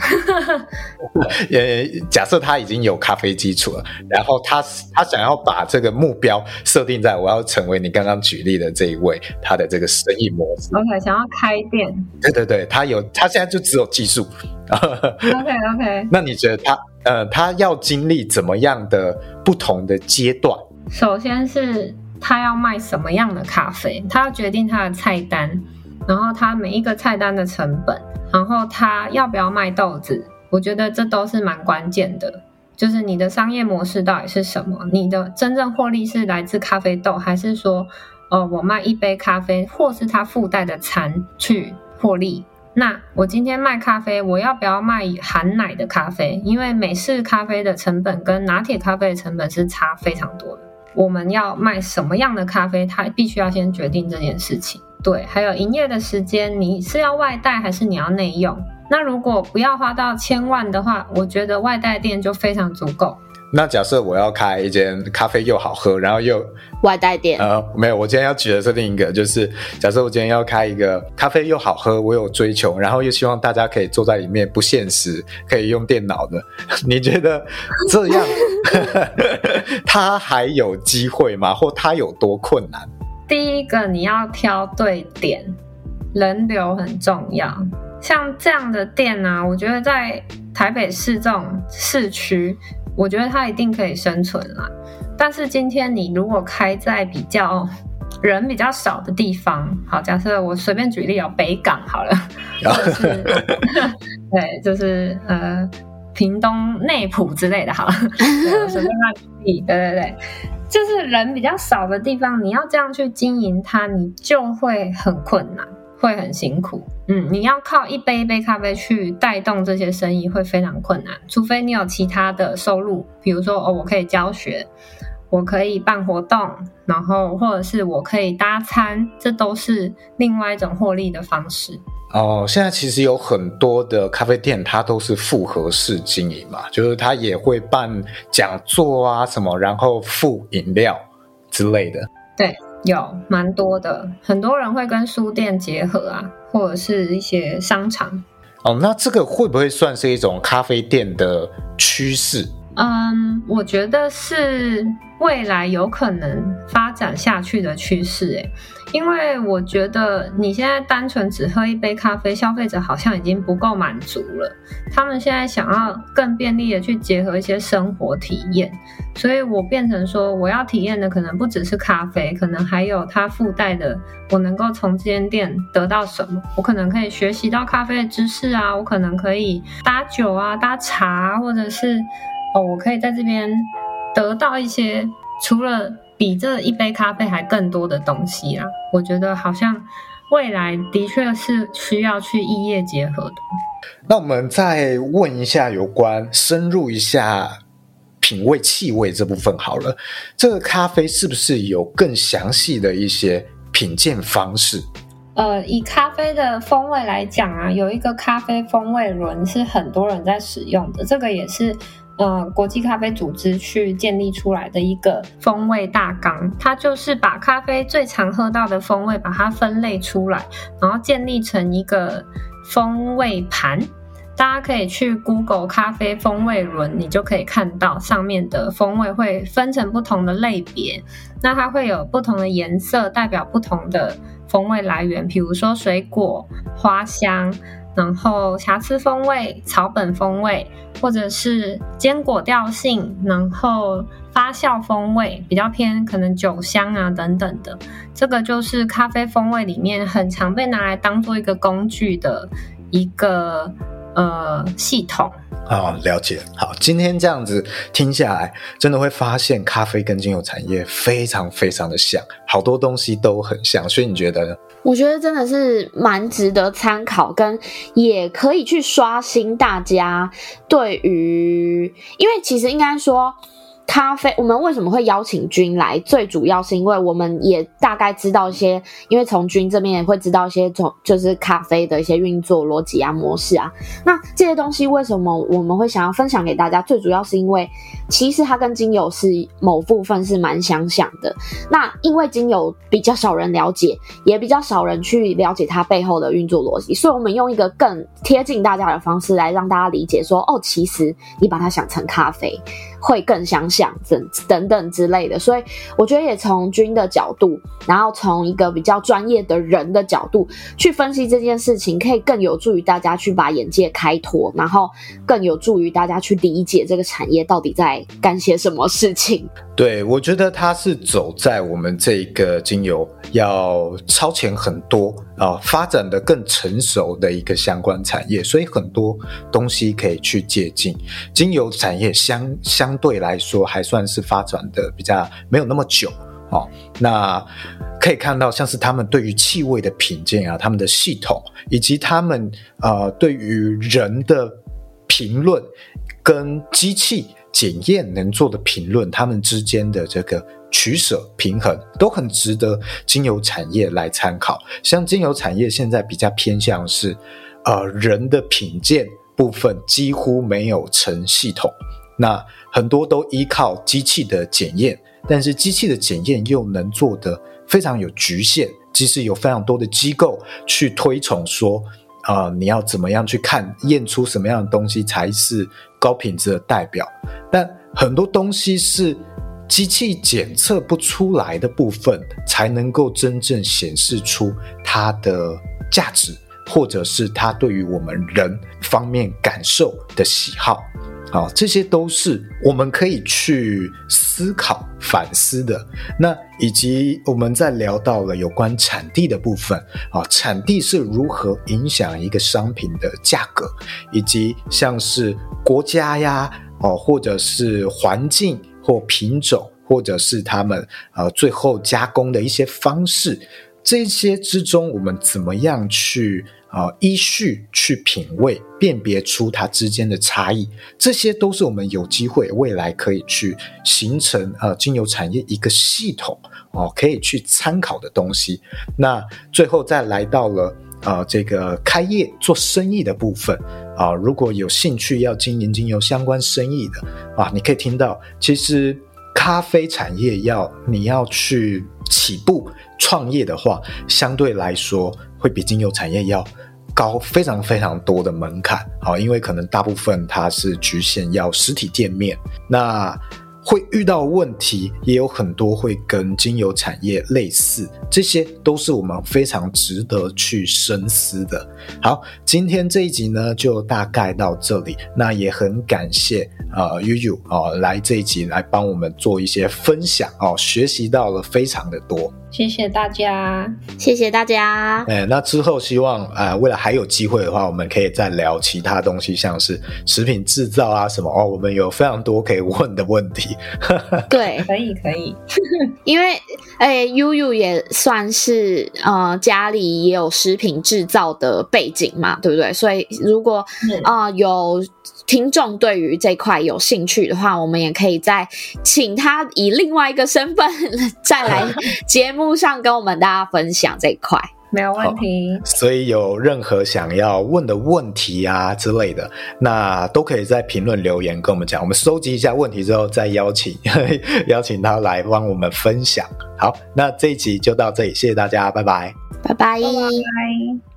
呃，假设他已经有咖啡基础了，然后他他想要把这个目标设定在我要成为你刚刚举例的这一位，他的这个生意模式。OK，想要开店。对对对，他有，他现在就只有技术。OK OK，那你觉得他呃，他要经历怎么样的不同的阶段？首先是他要卖什么样的咖啡，他要决定他的菜单。然后它每一个菜单的成本，然后它要不要卖豆子，我觉得这都是蛮关键的。就是你的商业模式到底是什么？你的真正获利是来自咖啡豆，还是说，哦，我卖一杯咖啡，或是它附带的餐去获利？那我今天卖咖啡，我要不要卖含奶的咖啡？因为美式咖啡的成本跟拿铁咖啡的成本是差非常多的。我们要卖什么样的咖啡，它必须要先决定这件事情。对，还有营业的时间，你是要外带还是你要内用？那如果不要花到千万的话，我觉得外带店就非常足够。那假设我要开一间咖啡又好喝，然后又外带店，呃，没有，我今天要举的是另一个，就是假设我今天要开一个咖啡又好喝，我有追求，然后又希望大家可以坐在里面不现实，可以用电脑的，你觉得这样 他还有机会吗？或他有多困难？第一个，你要挑对点，人流很重要。像这样的店呢、啊，我觉得在台北市这种市区。我觉得它一定可以生存啦，但是今天你如果开在比较人比较少的地方，好，假设我随便举例哦北港好了，就是 对，就是呃屏东内埔之类的，好了，随便乱举例，对对对，就是人比较少的地方，你要这样去经营它，你就会很困难。会很辛苦，嗯，你要靠一杯一杯咖啡去带动这些生意会非常困难，除非你有其他的收入，比如说哦，我可以教学，我可以办活动，然后或者是我可以搭餐，这都是另外一种获利的方式。哦，现在其实有很多的咖啡店，它都是复合式经营嘛，就是它也会办讲座啊什么，然后附饮料之类的。对。有蛮多的，很多人会跟书店结合啊，或者是一些商场。哦，那这个会不会算是一种咖啡店的趋势？嗯，我觉得是未来有可能发展下去的趋势，诶，因为我觉得你现在单纯只喝一杯咖啡，消费者好像已经不够满足了。他们现在想要更便利的去结合一些生活体验，所以我变成说，我要体验的可能不只是咖啡，可能还有它附带的，我能够从这间店得到什么？我可能可以学习到咖啡的知识啊，我可能可以搭酒啊、搭茶，或者是。哦，我可以在这边得到一些除了比这一杯咖啡还更多的东西啊！我觉得好像未来的确是需要去异业结合的。那我们再问一下有关深入一下品味气味这部分好了，这个咖啡是不是有更详细的一些品鉴方式？呃，以咖啡的风味来讲啊，有一个咖啡风味轮是很多人在使用的，这个也是。呃，国际咖啡组织去建立出来的一个风味大纲，它就是把咖啡最常喝到的风味，把它分类出来，然后建立成一个风味盘。大家可以去 Google 咖啡风味轮，你就可以看到上面的风味会分成不同的类别。那它会有不同的颜色，代表不同的风味来源，比如说水果、花香。然后瑕疵风味、草本风味，或者是坚果调性，然后发酵风味比较偏可能酒香啊等等的，这个就是咖啡风味里面很常被拿来当做一个工具的一个呃系统。哦，了解。好，今天这样子听下来，真的会发现咖啡跟精油产业非常非常的像，好多东西都很像。所以你觉得呢？我觉得真的是蛮值得参考，跟也可以去刷新大家对于，因为其实应该说。咖啡，我们为什么会邀请君来？最主要是因为我们也大概知道一些，因为从君这边也会知道一些，从就是咖啡的一些运作逻辑啊、模式啊。那这些东西为什么我们会想要分享给大家？最主要是因为其实它跟精油是某部分是蛮相像的。那因为精油比较少人了解，也比较少人去了解它背后的运作逻辑，所以我们用一个更贴近大家的方式来让大家理解说，哦，其实你把它想成咖啡。会更相像等等等之类的，所以我觉得也从君的角度，然后从一个比较专业的人的角度去分析这件事情，可以更有助于大家去把眼界开拓，然后更有助于大家去理解这个产业到底在干些什么事情。对，我觉得它是走在我们这个精油要超前很多啊、发展的更成熟的一个相关产业，所以很多东西可以去借鉴。精油产业相相对来说还算是发展的比较没有那么久哦。那可以看到，像是他们对于气味的品鉴啊，他们的系统，以及他们呃对于人的评论跟机器。检验能做的评论，他们之间的这个取舍平衡都很值得精油产业来参考。像精油产业现在比较偏向是，呃，人的品鉴部分几乎没有成系统，那很多都依靠机器的检验，但是机器的检验又能做得非常有局限。即使有非常多的机构去推崇说，啊、呃，你要怎么样去看验出什么样的东西才是高品质的代表，但很多东西是机器检测不出来的部分，才能够真正显示出它的价值。或者是他对于我们人方面感受的喜好，啊，这些都是我们可以去思考、反思的。那以及我们在聊到了有关产地的部分，啊，产地是如何影响一个商品的价格，以及像是国家呀，哦，或者是环境或品种，或者是他们呃最后加工的一些方式。这些之中，我们怎么样去啊、依序去品味、辨别出它之间的差异？这些都是我们有机会未来可以去形成呃精油产业一个系统哦、可以去参考的东西。那最后再来到了呃这个开业做生意的部分啊、如果有兴趣要经营精油相关生意的啊，你可以听到，其实咖啡产业要你要去起步。创业的话，相对来说会比精油产业要高非常非常多的门槛，好，因为可能大部分它是局限要实体店面，那。会遇到问题，也有很多会跟精油产业类似，这些都是我们非常值得去深思的。好，今天这一集呢，就大概到这里。那也很感谢呃悠悠啊来这一集来帮我们做一些分享哦，学习到了非常的多。谢谢大家，谢谢大家。哎，那之后希望啊、呃，未来还有机会的话，我们可以再聊其他东西，像是食品制造啊什么哦，我们有非常多可以问的问题。对，可 以可以，因为哎，悠悠也算是呃家里也有食品制造的背景嘛，对不对？所以如果啊、呃、有听众对于这块有兴趣的话，我们也可以再请他以另外一个身份 再来节目上跟我们大家分享这一块。没有问题，所以有任何想要问的问题啊之类的，那都可以在评论留言跟我们讲。我们收集一下问题之后，再邀请 邀请他来帮我们分享。好，那这一集就到这里，谢谢大家，拜拜，拜拜。拜拜。